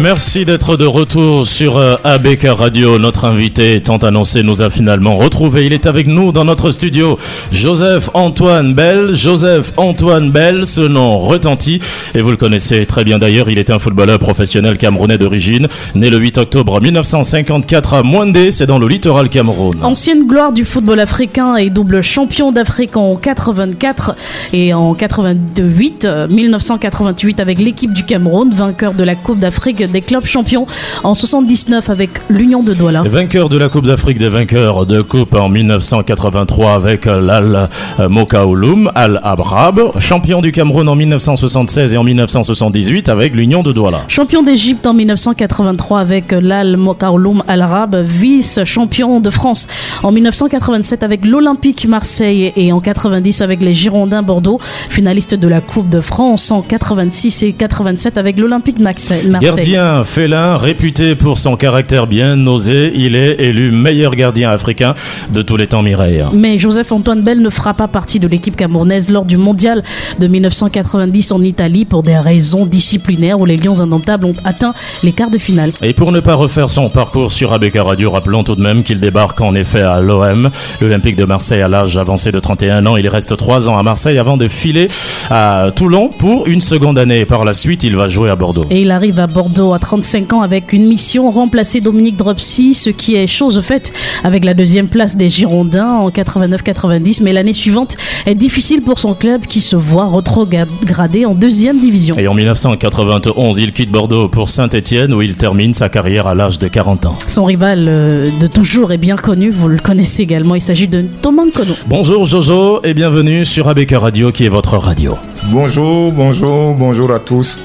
Merci d'être de retour sur euh, ABK Radio. Notre invité, tant annoncé, nous a finalement retrouvé. Il est avec nous dans notre studio. Joseph Antoine Bell. Joseph Antoine Bell, ce nom retentit. Et vous le connaissez très bien d'ailleurs. Il est un footballeur professionnel camerounais d'origine. Né le 8 octobre 1954 à Mwandé, c'est dans le littoral Cameroun. Ancienne gloire du football africain et double champion d'Afrique en 84 et en 88, 1988 avec l'équipe du Cameroun, vainqueur de la Coupe d'Afrique des clubs champions en 79 avec l'Union de Douala. Vainqueur de la Coupe d'Afrique des vainqueurs de Coupe en 1983 avec l'Al Mokaouloum, Al Abrab. Champion du Cameroun en 1976 et en 1978 avec l'Union de Douala. Champion d'Égypte en 1983 avec l'Al Mokaouloum Al Arab. Vice-champion de France en 1987 avec l'Olympique Marseille et en 90 avec les Girondins Bordeaux. Finaliste de la Coupe de France en 86 et 87 avec l'Olympique Marseille. Gardien félin, réputé pour son caractère bien osé, il est élu meilleur gardien africain de tous les temps Mireille. Mais Joseph-Antoine Bell ne fera pas partie de l'équipe camerounaise lors du mondial de 1990 en Italie pour des raisons disciplinaires où les Lions indomptables ont atteint les quarts de finale. Et pour ne pas refaire son parcours sur ABK Radio, rappelons tout de même qu'il débarque en effet à l'OM, l'Olympique de Marseille à l'âge avancé de 31 ans. Il reste 3 ans à Marseille avant de filer à Toulon pour une seconde année. Par la suite, il va jouer à Bordeaux. Et il arrive à Bordeaux à 35 ans avec une mission remplacer Dominique Dropsy, ce qui est chose faite avec la deuxième place des Girondins en 89-90. Mais l'année suivante est difficile pour son club qui se voit retrogradé en deuxième division. Et en 1991, il quitte Bordeaux pour Saint-Etienne où il termine sa carrière à l'âge de 40 ans. Son rival euh, de toujours est bien connu, vous le connaissez également, il s'agit de Thomas Nkono. Bonjour Jojo et bienvenue sur ABK Radio qui est votre radio. Bonjour, bonjour, bonjour à tous.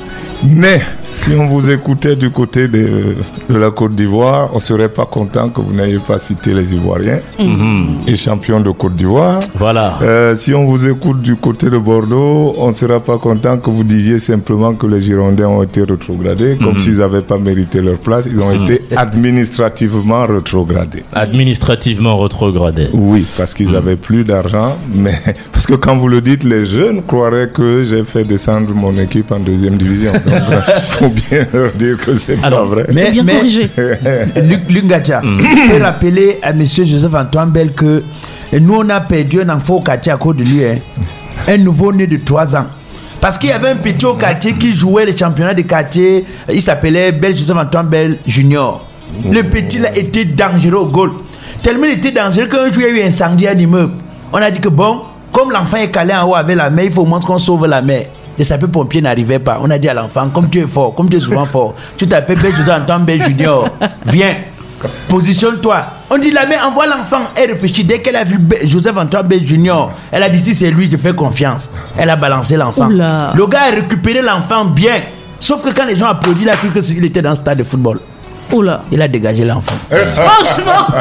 Mais si on vous écoutait du côté de, de la Côte d'Ivoire, on serait pas content que vous n'ayez pas cité les Ivoiriens et champions de Côte d'Ivoire. Voilà. Euh, si on vous écoute du côté de Bordeaux, on ne sera pas content que vous disiez simplement que les Girondins ont été rétrogradés, comme s'ils n'avaient pas mérité leur place. Ils ont été administrativement rétrogradés. Administrativement rétrogradé. Oui, parce qu'ils n'avaient plus d'argent. Mais parce que quand vous le dites, les jeunes croiraient que j'ai fait descendre mon équipe en deuxième division. Donc, faut bien leur dire que c'est pas Alors, vrai. C'est bien corrigé. Luc- Lungatia, je peux rappeler à monsieur Joseph-Antoine Bell que nous, on a perdu un enfant au quartier à cause de lui, hein. un nouveau-né de 3 ans. Parce qu'il y avait un petit au quartier qui jouait le championnat de quartier, il s'appelait Bell Joseph-Antoine Bell Junior. Le petit là était dangereux au goal. Tellement il était dangereux qu'un jour il y a eu incendie à l'immeuble. On a dit que bon, comme l'enfant est calé en haut avec la mer, il faut au moins qu'on sauve la mer. Les sapeurs-pompiers n'arrivaient pas. On a dit à l'enfant, comme tu es fort, comme tu es souvent fort, tu t'appelles Bell Joseph-Antoine Bell Junior. Viens. Positionne-toi. On dit la mère envoie l'enfant. Elle réfléchit. Dès qu'elle a vu Joseph Antoine Bell Junior, elle a dit si c'est lui, je fais confiance. Elle a balancé l'enfant. Le gars a récupéré l'enfant bien. Sauf que quand les gens applaudissent, il a cru que s'il était dans le stade de football. Oula. Il a dégagé l'enfant. Franchement.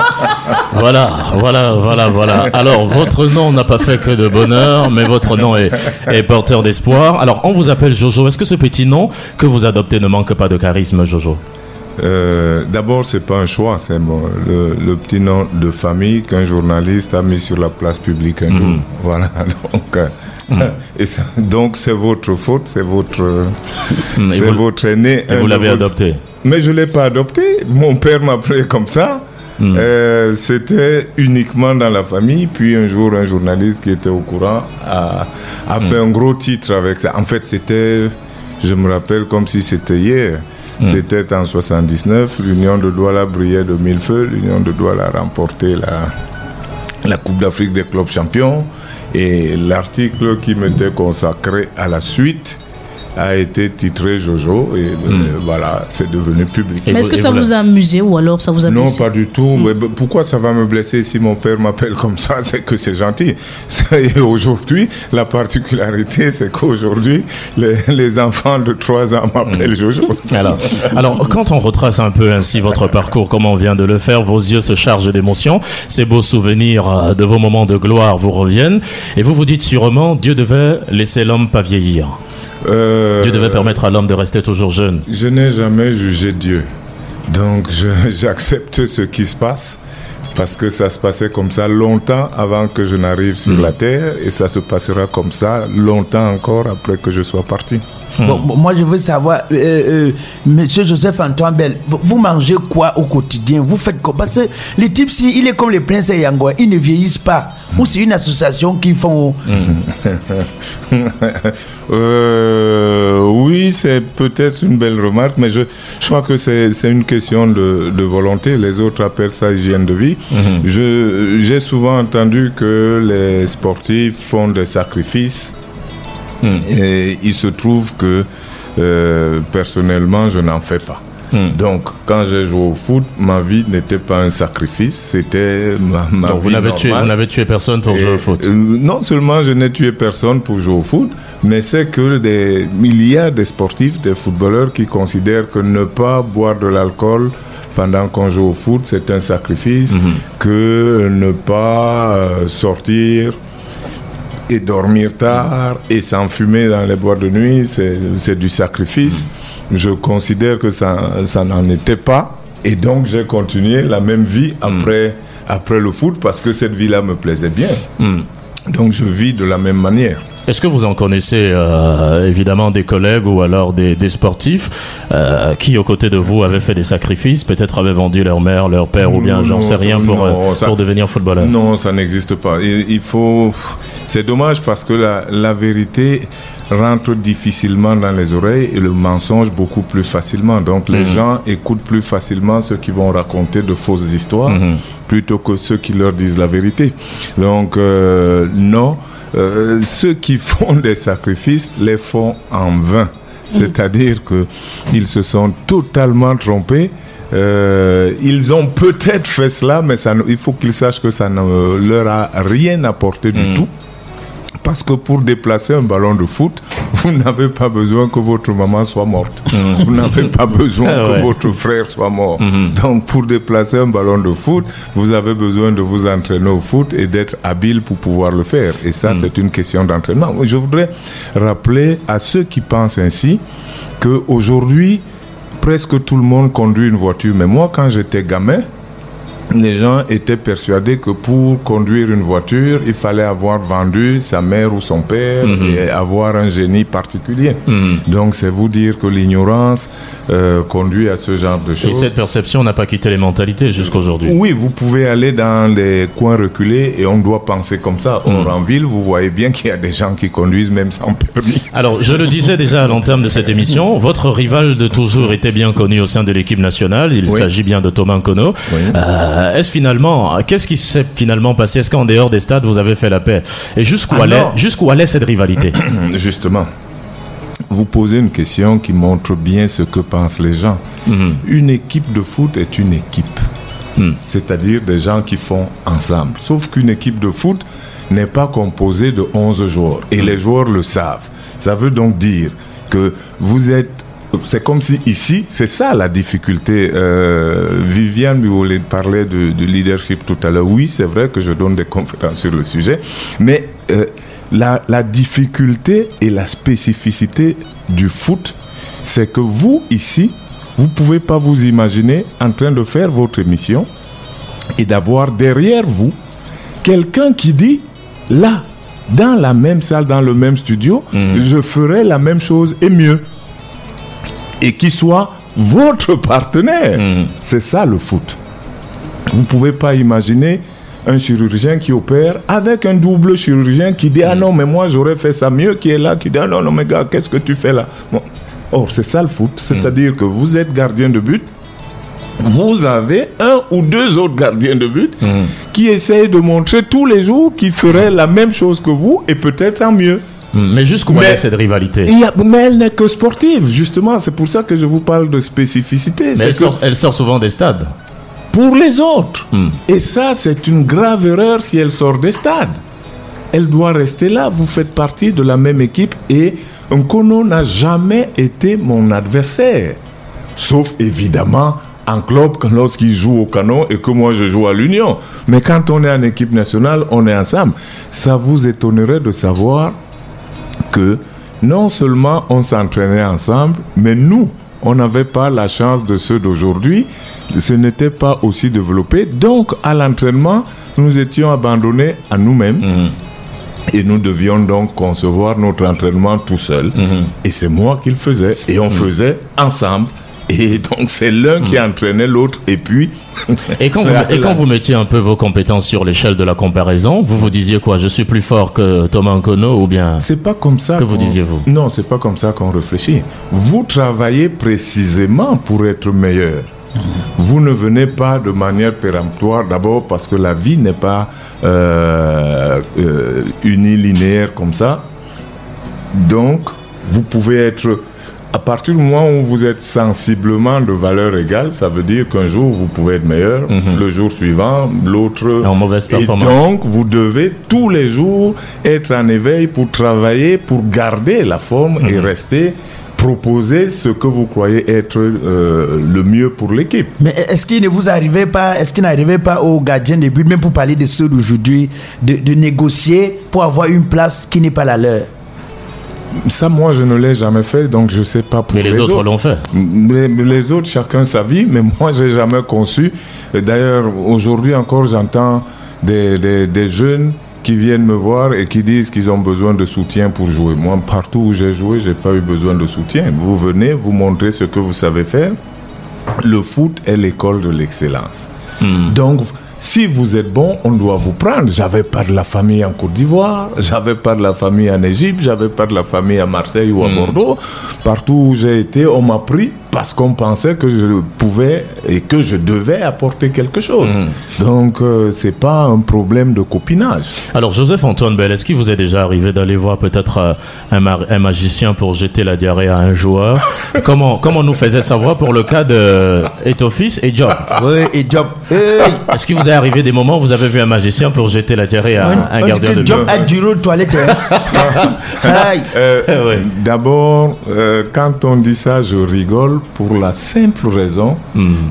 Voilà, voilà, voilà, voilà. Alors, votre nom n'a pas fait que de bonheur, mais votre nom est, est porteur d'espoir. Alors, on vous appelle Jojo. Est-ce que ce petit nom que vous adoptez ne manque pas de charisme, Jojo? Euh, D'abord, c'est pas un choix, c'est bon, le, le petit nom de famille qu'un journaliste a mis sur la place publique un jour. Voilà, donc, euh, et ça- donc c'est votre faute, c'est votre, c'est vous- votre aîné. Et vous l'avez vos- adopté? Mais je l'ai pas adopté. Mon père m'appelait comme ça. Euh, C'était uniquement dans la famille. Puis un jour, un journaliste qui était au courant a, a fait un gros titre avec ça. En fait, c'était, je me rappelle comme si c'était hier. C'était en 79. L'Union de Douala brillait de mille feux. L'Union de Douala a remporté la, la Coupe d'Afrique des clubs champions. Et l'article qui m'était consacré à la suite a été titré Jojo. Et euh, voilà, c'est devenu public. Mais est-ce que et ça vous a amusé ou alors ça vous a Non, blessé pas du tout. Mais b- pourquoi ça va me blesser si mon père m'appelle comme ça? C'est que c'est gentil. Et aujourd'hui, la particularité, c'est qu'aujourd'hui, les, les enfants de 3 ans m'appellent Jojo. alors, alors, quand on retrace un peu ainsi votre parcours, comme on vient de le faire, vos yeux se chargent d'émotions, ces beaux souvenirs euh, de vos moments de gloire vous reviennent, et vous vous dites sûrement, Dieu devait laisser l'homme pas vieillir. Euh, Dieu devait permettre à l'homme de rester toujours jeune. Je n'ai jamais jugé Dieu. Donc, j'accepte ce qui se passe. Parce que ça se passait comme ça longtemps avant que je n'arrive sur la terre et ça se passera comme ça longtemps encore après que je sois parti. Bon, bon, moi, je veux savoir, euh, euh, Monsieur Joseph Antoine Bell, vous- mangez quoi au quotidien? Vous faites quoi? Parce que les types, si, il est comme les princes Yangois, ils ne vieillissent pas. Ou c'est une association qui font? Euh, oui, c'est peut-être une belle remarque, mais je, je crois que c'est une question de, de volonté. Les autres appellent ça hygiène de vie. Je J'ai souvent entendu que les sportifs font des sacrifices. Et il se trouve que euh, personnellement, je n'en fais pas. Donc, quand j'ai joué au foot, ma vie n'était pas un sacrifice, c'était ma, ma Donc vous vie n'avez tué, vous n'avez tué personne pour Et, jouer au foot. euh, non seulement je n'ai tué personne pour jouer au foot, mais c'est que des milliards de sportifs, des footballeurs qui considèrent que ne pas boire de l'alcool pendant qu'on joue au foot, c'est un sacrifice, Mhm. que ne pas euh, sortir et dormir tard et s'enfumer dans les boîtes de nuit, c'est du sacrifice. Je considère que ça, ça n'en était pas. Et donc, j'ai continué la même vie après, après le foot parce que cette vie-là me plaisait bien. Donc, je vis de la même manière. Est-ce que vous en connaissez euh, évidemment des collègues ou alors des, des sportifs euh, qui, aux côtés de vous, avaient fait des sacrifices, peut-être avaient vendu leur mère, leur père ou bien j'en sais rien pour, non, euh, ça- pour devenir footballeur? Non, ça n'existe pas. Il, il faut. C'est dommage parce que la, la vérité rentre difficilement dans les oreilles et le mensonge beaucoup plus facilement. Donc les gens écoutent plus facilement ceux qui vont raconter de fausses histoires plutôt que ceux qui leur disent la vérité. Donc euh, non, euh, ceux qui font des sacrifices les font en vain. C'est-à-dire que ils se sont totalement trompés. Euh, ils ont peut-être fait cela, mais ça, il faut qu'ils sachent que ça ne leur a rien apporté du tout. Parce que pour déplacer un ballon de foot, vous n'avez pas besoin que votre maman soit morte. Vous n'avez pas besoin Ah que ouais. votre frère soit mort. Donc pour déplacer un ballon de foot, vous avez besoin de vous entraîner au foot et d'être habile pour pouvoir le faire. Et ça, c'est une question d'entraînement. Je voudrais rappeler à ceux qui pensent ainsi qu'aujourd'hui, presque tout le monde conduit une voiture. Mais moi, quand j'étais gamin, les gens étaient persuadés que pour conduire une voiture, il fallait avoir vendu sa mère ou son père et avoir un génie particulier. Donc c'est vous dire que l'ignorance euh, conduit à ce genre de Et choses. cette perception n'a pas quitté les mentalités jusqu'aujourd'hui. Oui, vous pouvez aller dans les coins reculés et on doit penser comme ça. Or, en ville, vous voyez bien qu'il y a des gens qui conduisent même sans permis. Alors, je le disais déjà à l'entame de cette émission, votre rival de toujours était bien connu au sein de l'équipe nationale. Il Oui. s'agit bien de Thomas Nkono. Euh, Est-ce finalement, qu'est-ce qui s'est finalement passé? Est-ce qu'en dehors des stades, vous avez fait la paix? Et jusqu'où Ah allait, non. jusqu'où allait cette rivalité? Justement, vous posez une question qui montre bien ce que pensent les gens. Mhm. Une équipe de foot est une équipe. C'est-à-dire des gens qui font ensemble. Sauf qu'une équipe de foot n'est pas composée de 11 joueurs. Et les joueurs le savent. Ça veut donc dire que vous êtes... C'est comme si ici, c'est ça la difficulté. Euh, Viviane Biolay parlait de, de leadership tout à l'heure. Oui, c'est vrai que je donne des conférences sur le sujet. Mais euh, la, la difficulté et la spécificité du foot, c'est que vous, ici, vous pouvez pas vous imaginer en train de faire votre émission et d'avoir derrière vous quelqu'un qui dit là, dans la même salle, dans le même studio, je ferai la même chose et mieux. Et qui soit votre partenaire. C'est ça le foot. Vous pouvez pas imaginer un chirurgien qui opère avec un double chirurgien qui dit ah non mais moi j'aurais fait ça mieux qui est là qui dit ah non non mais gars qu'est-ce que tu fais là? Bon. Or c'est ça le foot, c'est-à-dire que vous êtes gardien de but, vous avez un ou deux autres gardiens de but qui essayent de montrer tous les jours qu'ils feraient la même chose que vous et peut-être en mieux. Mais jusqu'où Mais- allait cette rivalité Il y a- mais elle n'est que sportive, justement. C'est pour ça que je vous parle de spécificité. Mais elle que sort, elle sort souvent des stades. pour les autres. Et ça, c'est une grave erreur si elle sort des stades. Elle doit rester là. Vous faites partie de la même équipe et Nkono n'a jamais été mon adversaire. Sauf évidemment en club lorsqu'il joue au canon et que moi je joue à l'Union. Mais quand on est en équipe nationale, on est ensemble. Ça vous étonnerait de savoir que non seulement on s'entraînait ensemble, mais nous, on n'avait pas la chance de ceux d'aujourd'hui. Ce n'était pas aussi développé. Donc, à l'entraînement, nous étions abandonnés à nous-mêmes. Et nous devions donc concevoir notre entraînement tout seul. Mhm. Et c'est moi qui le faisais. Et on faisait ensemble. Et donc c'est l'un qui entraînait l'autre. Et puis... Et quand, vous, Voilà. et quand vous mettiez un peu vos compétences sur l'échelle de la comparaison, vous vous disiez quoi? Je suis plus fort que Thomas Nkono ou bien C'est pas comme ça Que vous disiez-vous Non, c'est pas comme ça qu'on réfléchit. Vous travaillez précisément pour être meilleur. Vous ne venez pas de manière péremptoire, d'abord parce que la vie n'est pas euh, euh, unilinéaire comme ça. Donc, vous pouvez être, à partir du moment où vous êtes sensiblement de valeur égale, ça veut dire qu'un jour vous pouvez être meilleur, le jour suivant, l'autre. En mauvaise Et performance. donc, vous devez tous les jours être en éveil pour travailler, pour garder la forme et rester, proposer ce que vous croyez être euh, le mieux pour l'équipe. Mais est-ce qu'il ne vous arrivait pas, est-ce qu'il n'arrivait pas au gardien de but, même pour parler de ceux d'aujourd'hui, de, de négocier pour avoir une place qui n'est pas la leur? Ça, moi, je ne l'ai jamais fait, donc je ne sais pas pour Mais les, autres l'ont fait. Mais, mais les autres, chacun sa vie, mais moi, j'ai jamais conçu. D'ailleurs, aujourd'hui encore, j'entends des, des, des jeunes qui viennent me voir et qui disent qu'ils ont besoin de soutien pour jouer. Moi, partout où j'ai joué, j'ai pas eu besoin de soutien. Vous venez, vous montrez ce que vous savez faire. Le foot est l'école de l'excellence. Donc, si vous êtes bon, on doit vous prendre. J'avais pas de la famille en Côte d'Ivoire, j'avais pas de la famille en Égypte, j'avais pas de la famille à Marseille ou à Bordeaux. Partout où j'ai été, on m'a pris parce qu'on pensait que je pouvais et que je devais apporter quelque chose. Donc, euh, c'est pas un problème de copinage. Alors Joseph Antoine Bell, est-ce qu'il vous est déjà arrivé d'aller voir peut-être euh, un, ma- un magicien pour jeter la diarrhée à un joueur? Comment comment on nous faisait savoir pour le cas de Etofis et Job? Oui, et Job. Hey. Est-ce qu'il vous est arrivé des moments où vous avez vu un magicien pour jeter la diarrhée à un, gardien de Job but a hein. Aïe. Euh, Ouais. D'abord, euh, quand on dit ça, je rigole pour la simple raison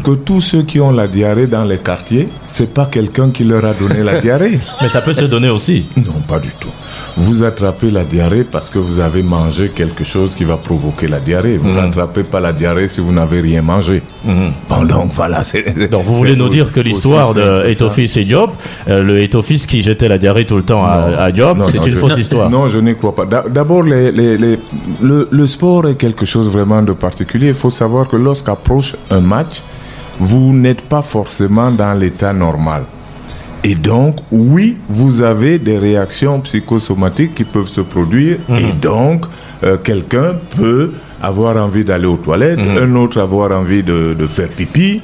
que tous ceux qui ont la diarrhée dans les quartiers, c'est pas quelqu'un qui leur a donné la diarrhée. Mais ça peut se donner aussi. Non, pas du tout. Vous attrapez la diarrhée parce que vous avez mangé quelque chose qui va provoquer la diarrhée. Vous n'attrapez pas la diarrhée si vous n'avez rien mangé. Bon, donc voilà. Donc vous voulez nous dire que l'histoire de. Etofis et Job, euh, le Etofis qui jetait la diarrhée tout le temps à, à Non, c'est une je- fausse histoire. Non, je n'y crois pas. D'a- D'abord, les, les- les- le, le sport est quelque chose vraiment de particulier. Il faut savoir que lorsqu'approche un match, vous n'êtes pas forcément dans l'état normal. Et donc, oui, vous avez des réactions psychosomatiques qui peuvent se produire. Et donc, euh, quelqu'un peut avoir envie d'aller aux toilettes, un autre avoir envie de, de faire pipi.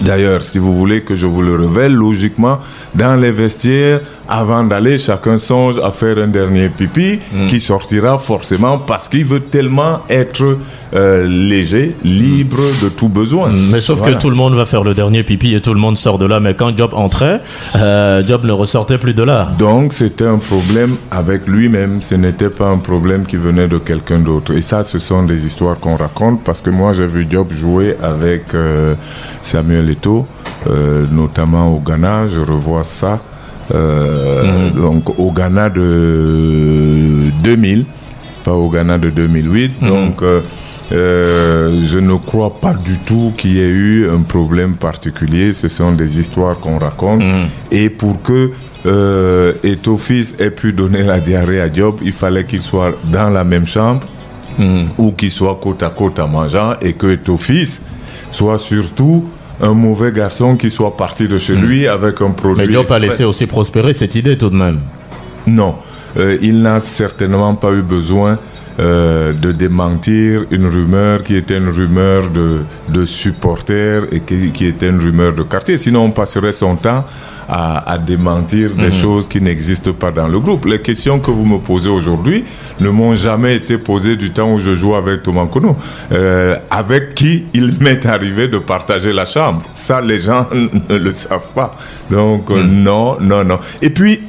D'ailleurs, si vous voulez que je vous le révèle, logiquement, dans les vestiaires, avant d'aller, chacun songe à faire un dernier pipi qui sortira forcément parce qu'il veut tellement être euh, léger, libre de tout besoin. Mais sauf Voilà. que tout le monde va faire le dernier pipi et tout le monde sort de là. Mais quand Job entrait, euh, Job ne ressortait plus de là. Donc c'était un problème avec lui-même, ce n'était pas un problème qui venait de quelqu'un d'autre. Et ça, ce sont des histoires qu'on raconte parce que moi j'ai vu Job jouer avec euh, Samuel Eto'o, euh, notamment au Ghana, je revois ça. Euh, Donc au Ghana de 2000, pas au Ghana de 2008. Donc euh, euh, je ne crois pas du tout qu'il y ait eu un problème particulier. Ce sont des histoires qu'on raconte. Et pour que euh, Etofis ait pu donner la diarrhée à Job, il fallait qu'il soit dans la même chambre ou qu'il soit côte à côte en mangeant et que Etofis soit surtout un mauvais garçon qui soit parti de chez lui avec un produit. Mais Diop a laissé aussi prospérer cette idée tout de même. Non, Euh, il n'a certainement pas eu besoin euh, de démentir une rumeur qui était une rumeur de, de supporters et qui, qui était une rumeur de quartier. Sinon, on passerait son temps à, à démentir des choses qui n'existent pas dans le groupe. Les questions que vous me posez aujourd'hui ne m'ont jamais été posées du temps où je jouais avec Thomas Kono, euh, avec qui il m'est arrivé de partager la chambre. Ça, les gens ne le savent pas. Donc, euh, non, non, non. Et puis,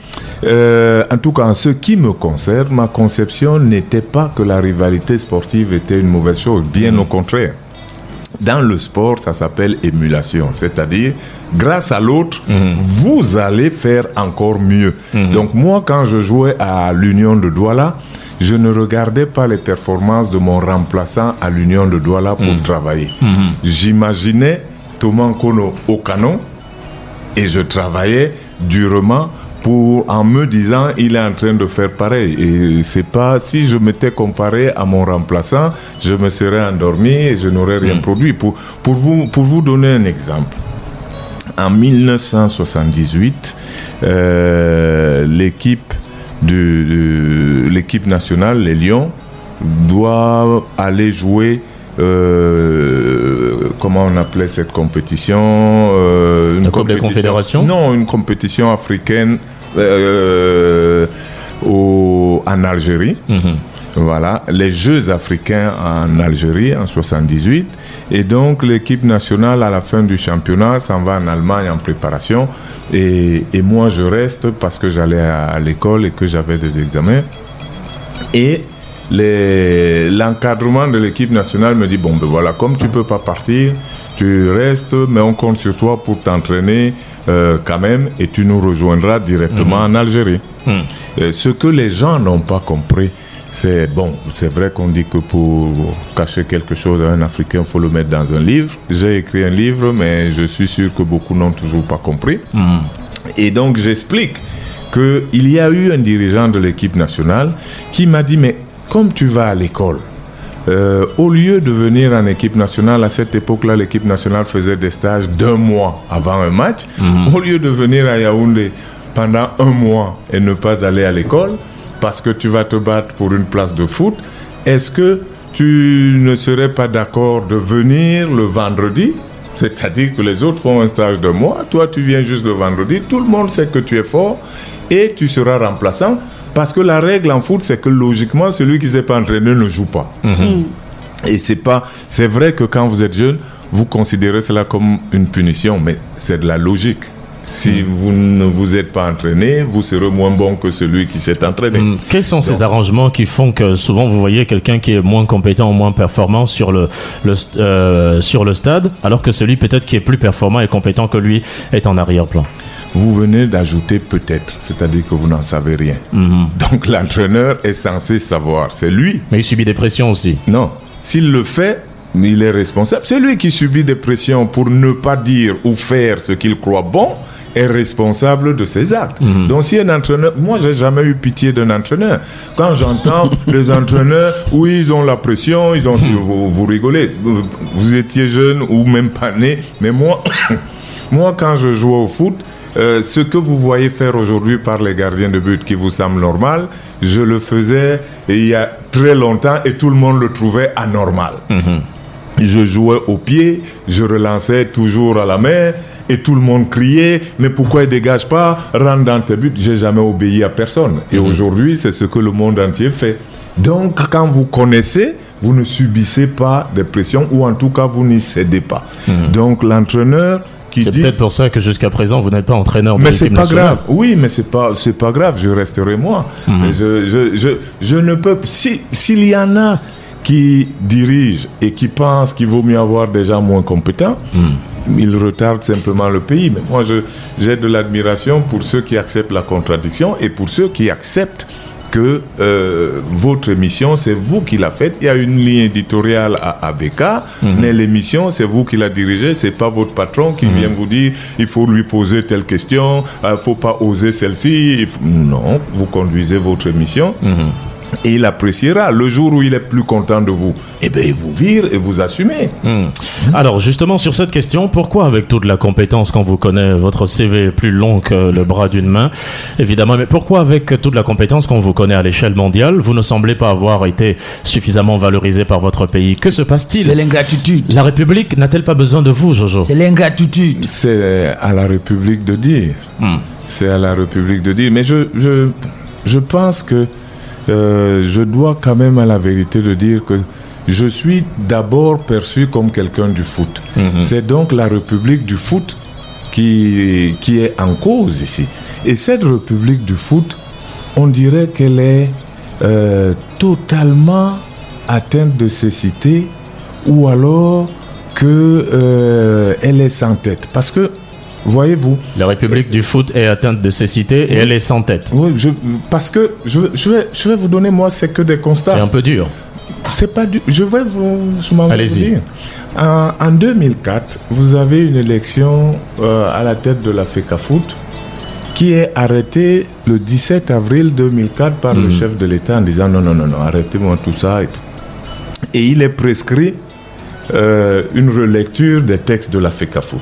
euh, en tout cas, en ce qui me concerne, ma conception n'était pas que la rivalité sportive était une mauvaise chose, bien au contraire. Dans le sport, ça s'appelle émulation, c'est-à-dire, grâce à l'autre, vous allez faire encore mieux. Donc moi, quand je jouais à l'Union de Douala, je ne regardais pas les performances de mon remplaçant à l'Union de Douala pour travailler. J'imaginais Thomas Kono au canon et je travaillais durement pour, en me disant, il est en train de faire pareil. Et c'est pas, si je m'étais comparé à mon remplaçant, je me serais endormi et je n'aurais rien produit. Pour, pour, vous, pour vous donner un exemple, en 1978, euh, l'équipe de, l'équipe nationale, les Lions, doit aller jouer euh, comment on appelait cette compétition euh, une Coupe des Confédérations? Non, une compétition africaine euh, au, en Algérie. Mhm. Voilà, les Jeux africains en Algérie en 78. Et donc l'équipe nationale à la fin du championnat s'en va en Allemagne en préparation. Et, et moi je reste parce que j'allais à, l'école et que j'avais des examens. Et l'encadrement de l'équipe nationale me dit, bon ben voilà, comme tu peux pas partir, tu restes, mais on compte sur toi pour t'entraîner euh, quand même et tu nous rejoindras directement mhm. en Algérie. Mhm. ce que les gens n'ont pas compris, c'est bon, c'est vrai qu'on dit que pour cacher quelque chose à un Africain, il faut le mettre dans un livre. J'ai écrit un livre, mais je suis sûr que beaucoup n'ont toujours pas compris. Hmm. Et donc j'explique qu'il y a eu un dirigeant de l'équipe nationale qui m'a dit, mais comme tu vas à l'école, euh, au lieu de venir en équipe nationale, à cette époque-là, l'équipe nationale faisait des stages d'un mois avant un match. Hmm. Au lieu de venir à Yaoundé pendant un mois et ne pas aller à l'école, parce que tu vas te battre pour une place de foot, est-ce que tu ne serais pas d'accord de venir le vendredi? C'est-à-dire que les autres font un stage de mois, toi tu viens juste le vendredi, tout le monde sait que tu es fort et tu seras remplaçant parce que la règle en foot c'est que logiquement celui qui ne s'est pas entraîné ne joue pas. Mhm. Et c'est pas c'est vrai que quand vous êtes jeune, vous considérez cela comme une punition mais c'est de la logique. Si hmm. vous ne vous êtes pas entraîné, vous serez moins bon que celui qui s'est entraîné. Hmm. Quels sont ces arrangements qui font que souvent vous voyez quelqu'un qui est moins compétent ou moins performant sur le, euh, sur le stade, alors que celui peut-être qui est plus performant et compétent que lui est en arrière-plan? Vous venez d'ajouter peut-être, c'est-à-dire que vous n'en savez rien. Hmm. Donc l'entraîneur est censé savoir, c'est lui. Mais il subit des pressions aussi. Non, s'il le fait, il est responsable. C'est lui qui subit des pressions pour ne pas dire ou faire ce qu'il croit bon est responsable de ses actes. Mhm. Donc si un entraîneur, moi j'ai jamais eu pitié d'un entraîneur. Quand j'entends les entraîneurs, oui ils ont la pression, ils ont, mhm. vous, vous, rigolez, vous étiez jeune ou même pas né, mais moi, moi quand je jouais au foot, euh, ce que vous voyez faire aujourd'hui par les gardiens de but qui vous semble normal, je le faisais il y a très longtemps et tout le monde le trouvait anormal. Mhm. Je jouais au pied, je relançais toujours à la main et tout le monde criait, mais pourquoi il dégage pas, rentre dans tes buts. J'ai jamais obéi à personne. Et mhm. aujourd'hui, c'est ce que le monde entier fait. Donc, quand vous connaissez, vous ne subissez pas de pression ou en tout cas, vous n'y cédez pas. Mhm. Donc, l'entraîneur c'est peut-être pour ça que jusqu'à présent vous n'êtes pas entraîneur. Mais c'est pas grave. Oui, mais c'est pas c'est pas grave. Je resterai moi. Mhm. Je, je, je, je, ne peux si s'il y en a qui dirigent et qui pensent qu'il vaut mieux avoir des gens moins compétents il retarde simplement le pays. Mais moi, j'ai de l'admiration pour ceux qui acceptent la contradiction et pour ceux qui acceptent que euh, votre émission, c'est vous qui la faites. Il y a une ligne éditoriale à ABK, mhm. mais l'émission, c'est vous qui la dirigez. C'est pas votre patron qui mhm. vient vous dire il faut lui poser telle question, il ne faut pas oser celle-ci. Non, vous conduisez votre émission. Mhm et il appréciera. Le jour où il est plus content de vous, eh bien, il vous vire et vous assumez. Hmm. Alors, justement, sur cette question, pourquoi, avec toute la compétence qu'on vous connaît, votre CV est plus long que le bras d'une main, évidemment, mais pourquoi, avec toute la compétence qu'on vous connaît à l'échelle mondiale, vous ne semblez pas avoir été suffisamment valorisé par votre pays? Que se passe-t-il? C'est l'ingratitude. La République n'a-t-elle pas besoin de vous, Jojo? C'est l'ingratitude. C'est à la République de dire. Hmm. C'est à la République de dire. Mais je, je, je pense que euh, je dois quand même à la vérité de dire que je suis d'abord perçu comme quelqu'un du foot. Mhm. C'est donc la République du foot qui, qui est en cause ici. Et cette République du foot, on dirait qu'elle est euh, totalement atteinte de cécité ou alors qu'elle euh, est sans tête. Parce que Voyez-vous La République du foot est atteinte de cécité et elle est sans tête. Oui, je, parce que je, je, vais, je vais vous donner, moi, c'est que des constats. C'est un peu dur. C'est pas dur. Je vais vous, Allez-y. En, en, 2004, vous avez une élection euh, à la tête de la FECA Foot qui est arrêté le 17 avril 2004 par le chef de l'État en disant non, non, non, non, arrêtez-moi tout ça. Et, tout. et il est prescrit euh, une relecture des textes de la FECAFOOT.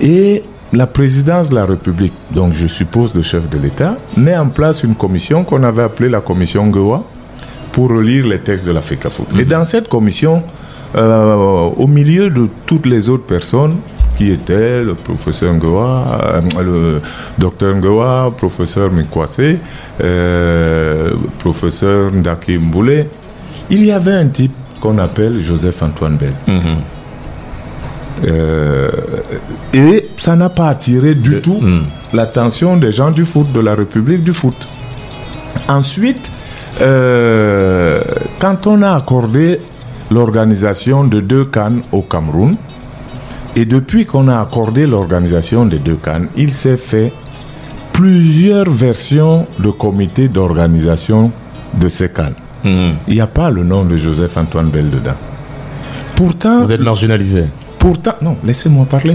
Et la présidence de la République, donc je suppose le chef de l'État, met en place une commission qu'on avait appelée la commission Goa pour relire les textes de la FECAFOOT. Et dans cette commission, euh, au milieu de toutes les autres personnes qui étaient le professeur Ngoa, euh, le docteur Ngoa, professeur Mikwase, euh, professeur Ndaki Mboulé, il y avait un type qu'on appelle Joseph-Antoine Bell. Euh, et ça n'a pas attiré du tout l'attention des gens du foot, de la République du foot. Ensuite, euh, quand on a accordé l'organisation de deux Cannes au Cameroun, et depuis qu'on a accordé l'organisation des deux Cannes, il s'est fait plusieurs versions de comité d'organisation de ces Cannes. Il n'y a pas le nom de Joseph-Antoine Bell dedans. Pourtant, Vous êtes marginalisé. Pourtant, non, laissez-moi parler.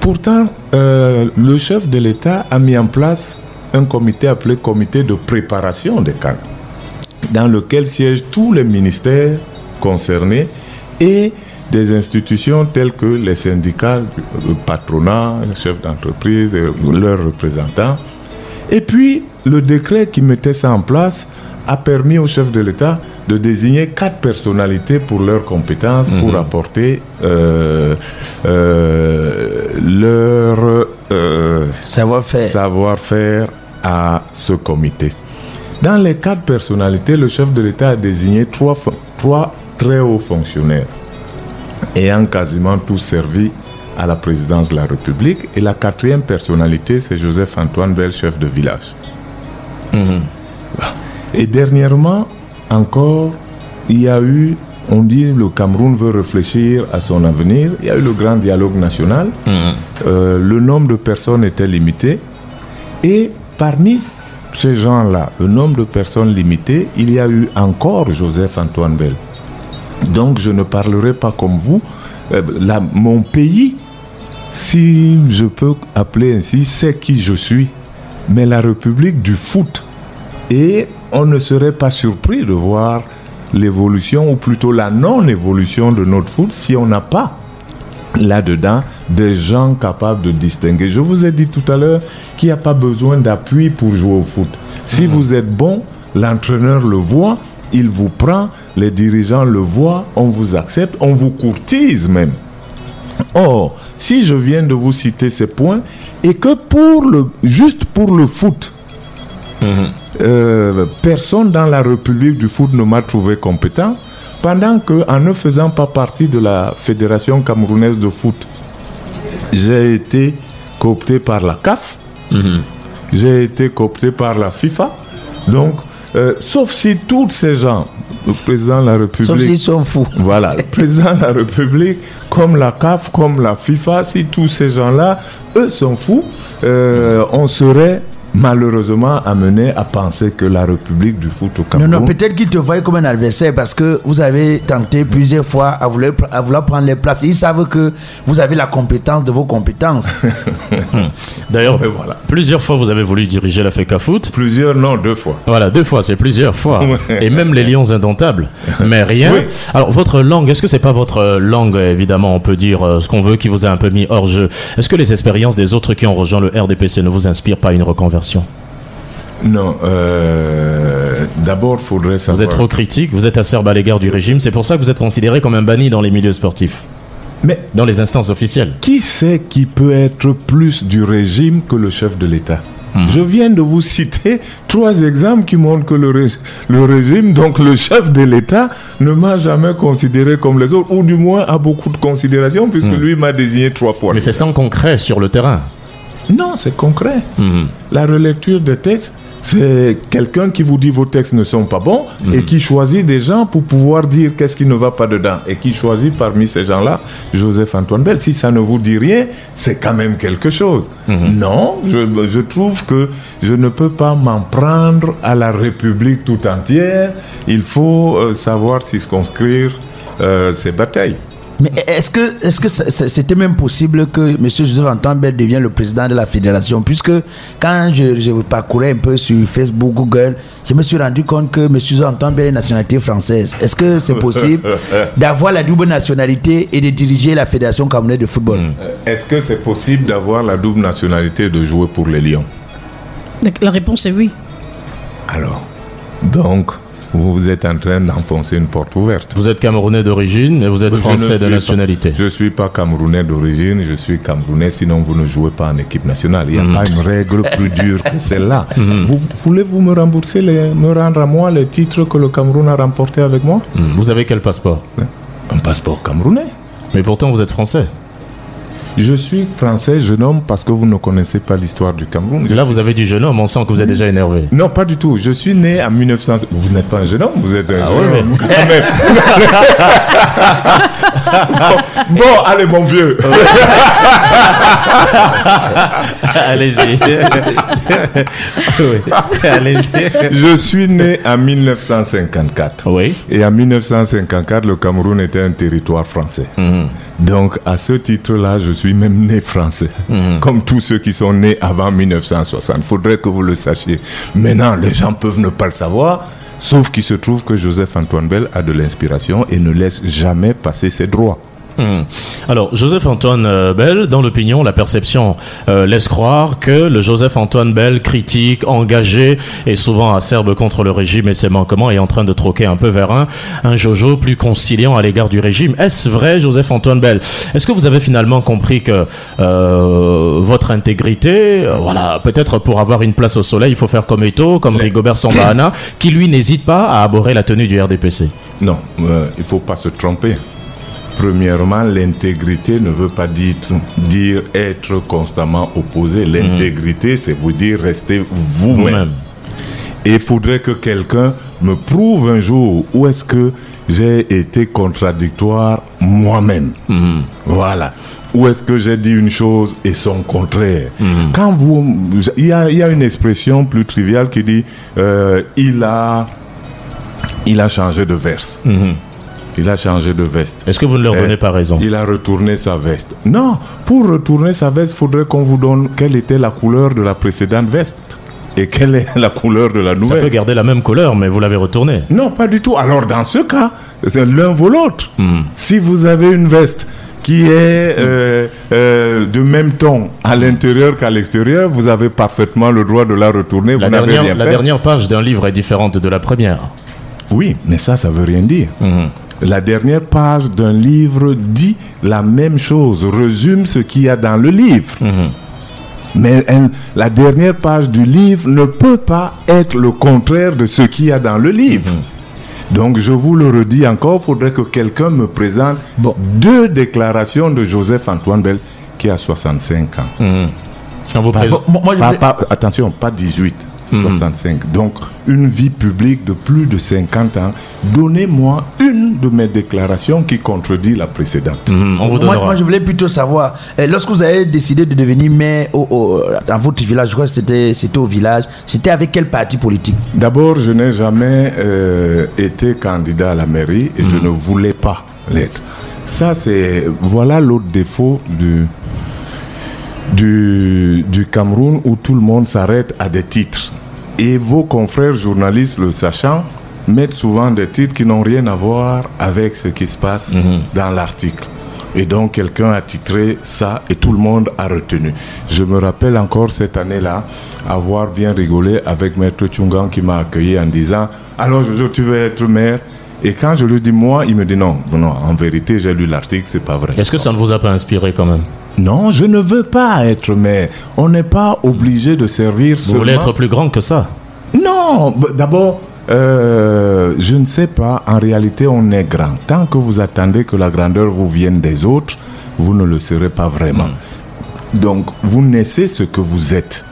Pourtant, euh, le chef de l'État a mis en place un comité appelé comité de préparation des Cannes, dans lequel siègent tous les ministères concernés et des institutions telles que les syndicats, le patronat, les chefs d'entreprise et leurs représentants. Et puis, le décret qui mettait ça en place a permis au chef de l'État de désigner quatre personnalités pour leurs compétences, pour apporter euh, euh, leur euh, Savoir-faire. à ce comité. Dans les quatre personnalités, le chef de l'État a désigné trois, très hauts fonctionnaires, ayant quasiment tous servi à la présidence de la République. Et la quatrième personnalité, c'est Joseph-Antoine Bell, chef de village. Et dernièrement, encore, il y a eu, on dit le Cameroun veut réfléchir à son avenir. Il y a eu le grand dialogue national. Euh, le nombre de personnes était limité. Et parmi ces gens-là, le nombre de personnes limité, il y a eu encore Joseph-Antoine Bell. Donc je ne parlerai pas comme vous. Euh, la- mon pays, si je peux appeler ainsi, c'est qui je suis. Mais la République du foot. Et on ne serait pas surpris de voir l'évolution, ou plutôt la non-évolution de notre foot si on n'a pas là-dedans des gens capables de distinguer. Je vous ai dit tout à l'heure qu'il n'y a pas besoin d'appui pour jouer au foot. Si vous êtes bon, l'entraîneur le voit, il vous prend, les dirigeants le voient, on vous accepte, on vous courtise même. Or, si je viens de vous citer ces points, et que pour le, juste pour le foot, euh, personne dans la République du foot ne m'a trouvé compétent, pendant que, en ne faisant pas partie de la Fédération camerounaise de foot, j'ai été coopté par la CAF, j'ai été coopté par la FIFA. Donc, euh, sauf si tous ces gens, le président de la République, Sauf s'ils sont fous. voilà, le président de la République, comme la CAF, comme la FIFA, si tous ces gens-là, eux sont fous, euh, on serait malheureusement amené à penser que la République du foot au Cameroun... non, peut-être qu'ils te voient comme un adversaire parce que vous avez tenté plusieurs fois à vouloir, à vouloir prendre les places. Ils savent que vous avez la compétence de vos compétences. D'ailleurs, Mais voilà. plusieurs fois vous avez voulu diriger la FECA Foot. Plusieurs, non, deux fois. Voilà, deux fois, c'est plusieurs fois. Et même les lions indomptables. Mais rien. Oui. Alors, votre langue, est-ce que c'est pas votre langue, évidemment, on peut dire euh, ce qu'on veut, qui vous a un peu mis hors jeu? Est-ce que les expériences des autres qui ont rejoint le RDPC ne vous inspirent pas une reconversion? Non, euh, d'abord, faudrait Vous savoir... êtes trop critique, vous êtes acerbe à l'égard du régime, c'est pour ça que vous êtes considéré comme un banni dans les milieux sportifs, Mais dans les instances officielles. qui c'est qui peut être plus du régime que le chef de l'État Je viens de vous citer trois exemples qui montrent que le, ré- le régime, donc le chef de l'État, ne m'a jamais considéré comme les autres, ou du moins a beaucoup de considération, puisque lui m'a désigné trois fois. Mais c'est sans concret sur le terrain. Non, c'est concret. Mhm. La relecture des textes, c'est quelqu'un qui vous dit vos textes ne sont pas bons et qui choisit des gens pour pouvoir dire qu'est-ce qui ne va pas dedans et qui choisit parmi ces gens-là Joseph-Antoine Bell. Si ça ne vous dit rien, c'est quand même quelque chose. Non, je, je trouve que je ne peux pas m'en prendre à la République tout entière. Il faut euh, savoir circonscrire euh, ces batailles. Mais est-ce que est-ce que c'était même possible que M. Joseph Antoine devienne le président de la fédération? Puisque quand je, je parcourais un peu sur Facebook, Google, je me suis rendu compte que M. Joseph Antoine est nationalité française. Est-ce que c'est possible d'avoir la double nationalité et de diriger la fédération camerounaise de football? Est-ce que c'est possible d'avoir la double nationalité et de jouer pour les Lions? La réponse est oui. Alors, donc, vous êtes en train d'enfoncer une porte ouverte. Vous êtes camerounais d'origine, mais vous êtes Je français de nationalité. pas- je ne suis pas camerounais d'origine, je suis camerounais, sinon vous ne jouez pas en équipe nationale. Il n'y a Mm. pas une règle plus dure que celle-là. Vous voulez-vous me rembourser, les, me rendre à moi les titres que le Cameroun a remportés avec moi? Hmm. Vous avez quel passeport? Un passeport camerounais. Mais pourtant, vous êtes français. Je suis français, jeune homme, parce que vous ne connaissez pas l'histoire du Cameroun. Je Là, suis- vous avez dit jeune homme, on sent que vous êtes déjà énervé. Non, pas du tout. Je suis né en 1900. Vous n'êtes pas un jeune homme, vous êtes un Ah jeune ouais, homme. bon, bon, allez, mon vieux. Allez-y. Oui. Allez-y. Je suis né en 1954. Oui. Et en 1954, le Cameroun était un territoire français. Mhm. Donc, à ce titre-là, je suis même né français. Mhm. Comme tous ceux qui sont nés avant 1960. Faudrait que vous le sachiez. Maintenant, les gens peuvent ne pas le savoir. Sauf qu'il se trouve que Joseph-Antoine Bell a de l'inspiration et ne laisse jamais passer ses droits. Hmm. Alors, Joseph-Antoine euh, Bell, dans l'opinion, la perception euh, laisse croire que le Joseph-Antoine Bell, critique, engagé et souvent acerbe contre le régime et ses manquements, est en train de troquer un peu vers un, un Jojo plus conciliant à l'égard du régime. Est-ce vrai, Joseph-Antoine Bell? Est-ce que vous avez finalement compris que euh, votre intégrité, euh, voilà, peut-être pour avoir une place au soleil, il faut faire comme Eto, comme Rigobert Sambahana, qui lui n'hésite pas à aborrer la tenue du RDPC Non, il ne faut pas se tromper. Premièrement, l'intégrité ne veut pas dire, dire être constamment opposé. L'intégrité, c'est vous dire rester vous-même. Et il faudrait que quelqu'un me prouve un jour où est-ce que j'ai été contradictoire moi-même. Voilà. Où est-ce que j'ai dit une chose et son contraire Quand vous, il y a, il y a une expression plus triviale qui dit euh, il a, il a changé de verse. Il a changé de veste. Est-ce que vous ne leur donnez pas raison? Il a retourné sa veste. Non, pour retourner sa veste, il faudrait qu'on vous donne quelle était la couleur de la précédente veste et quelle est la couleur de la Ça nouvelle. peut garder la même couleur, mais vous l'avez retourné. Non, pas du tout. Alors dans ce cas, c'est l'un vaut l'autre. Hmm. Si vous avez une veste qui est euh, euh, de même ton à l'intérieur qu'à l'extérieur, vous avez parfaitement le droit de la retourner. La vous dernière, rien la fait. dernière page d'un livre est différente de la première. Oui, mais ça, ça veut rien dire. La dernière page d'un livre dit la même chose, résume ce qu'il y a dans le livre. Mhm. Mais elle- la dernière page du livre ne peut pas être le contraire de ce qu'il y a dans le livre. Donc je vous le redis encore, il faudrait que quelqu'un me présente deux déclarations de Joseph Antoine Bell qui a 65 ans. Mhm. On vous Pas- présente- Moi- moi, je pas- voulais- pas- attention, pas 18, 65. Donc, une vie publique de plus de 50 ans. Donnez-moi une de mes déclarations qui contredit la précédente. Mhm, On vous Moi, je voulais plutôt savoir, euh, lorsque vous avez décidé de devenir maire au- au- dans votre village, je crois que c'était c'était au village, c'était avec quel parti politique? D'abord, je n'ai jamais euh, été candidat à la mairie et je ne voulais pas l'être. Ça, c'est. Voilà l'autre défaut du, du, du Cameroun où tout le monde s'arrête à des titres. Et vos confrères journalistes, le sachant, mettent souvent des titres qui n'ont rien à voir avec ce qui se passe dans l'article. Et donc quelqu'un a titré ça et tout le monde a retenu. Je me rappelle encore cette année-là avoir bien rigolé avec Maître Tchungan qui m'a accueilli en disant Alors Jojo, tu veux être maire? Et quand je lui dis moi, il me dit non, non, en vérité j'ai lu l'article, c'est pas vrai. Est-ce que ça ne vous a pas inspiré quand même? Non, je ne veux pas être maire. On n'est pas obligé de servir Vous voulez être plus grand que ça Non, d'abord, euh, je ne sais pas. En réalité, on est grand. Tant que vous attendez que la grandeur vous vienne des autres, vous ne le serez pas vraiment. Donc, vous naissez ce que vous êtes.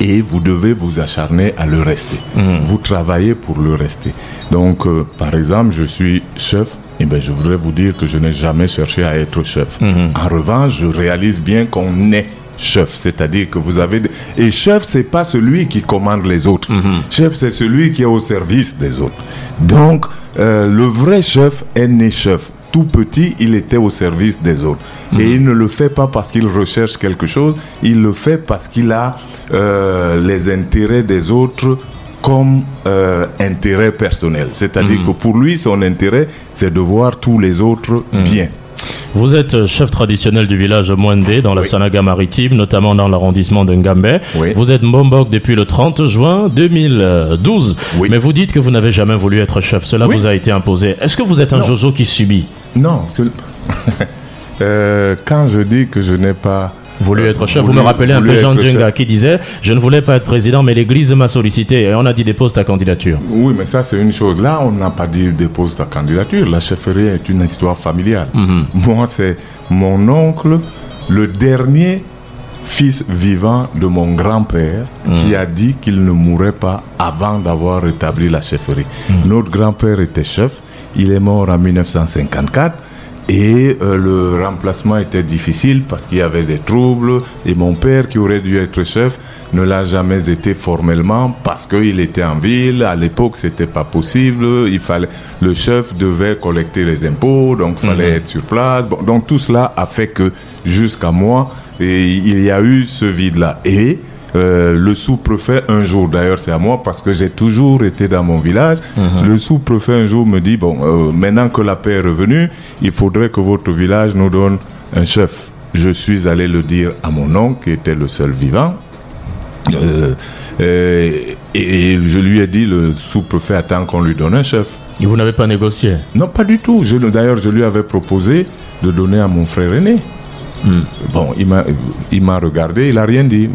Et vous devez vous acharner à le rester. Vous travaillez pour le rester. Donc, euh, par exemple, je suis chef. Eh ben, je voudrais vous dire que je n'ai jamais cherché à être chef. En revanche, je réalise bien qu'on est chef, c'est-à-dire que vous avez et chef c'est pas celui qui commande les autres. Chef c'est celui qui est au service des autres. Donc euh, le vrai chef est né chef. tout petit, il était au service des autres. Mhm. Et il ne le fait pas parce qu'il recherche quelque chose, il le fait parce qu'il a euh, les intérêts des autres comme euh, intérêt personnel. C'est-à-dire Mhm. que pour lui, son intérêt, c'est de voir tous les autres Mhm. bien. Vous êtes chef traditionnel du village Mwende dans la Oui. Sanaga maritime, notamment dans l'arrondissement de Ngambé. Oui. Vous êtes Mbombok depuis le 30 juin 2012. Oui. Mais vous dites que vous n'avez jamais voulu être chef. Cela vous a été imposé. Est-ce que vous êtes un Non. Jojo qui subit? Non, Euh, quand je dis que je n'ai pas voulu être chef. voulu- vous me rappelez un peu Jean être Djenga chef. qui disait Je ne voulais pas être président, mais l'Église m'a sollicité et on a dit dépose ta candidature. Oui, mais ça, c'est une chose. Là, on n'a pas dit dépose ta candidature. La chefferie est une histoire familiale. Moi, c'est mon oncle, le dernier fils vivant de mon grand-père, qui a dit qu'il ne mourrait pas avant d'avoir rétabli la chefferie. Notre grand-père était chef. Il est mort en 1954. Et euh, le remplacement était difficile parce qu'il y avait des troubles. Et mon père, qui aurait dû être chef, ne l'a jamais été formellement parce qu'il était en ville. À l'époque, c'était pas possible. Il fallait, le chef devait collecter les impôts, donc il fallait être sur place. Bon, donc tout cela a fait que jusqu'à moi, et il y a eu ce vide-là. Et euh, le sous-préfet, un jour, d'ailleurs, c'est à moi parce que j'ai toujours été dans mon village. Le sous-préfet, un jour, me dit Bon, euh, maintenant que la paix est revenue, il faudrait que votre village nous donne un chef. Je suis allé le dire à mon oncle, qui était le seul vivant. Euh, et, et je lui ai dit Le sous-préfet attend qu'on lui donne un chef. Et vous n'avez pas négocié? Non, pas du tout. D'ailleurs, je lui avais proposé de donner à mon frère aîné. Bon, il m'a, regardé, il a rien dit.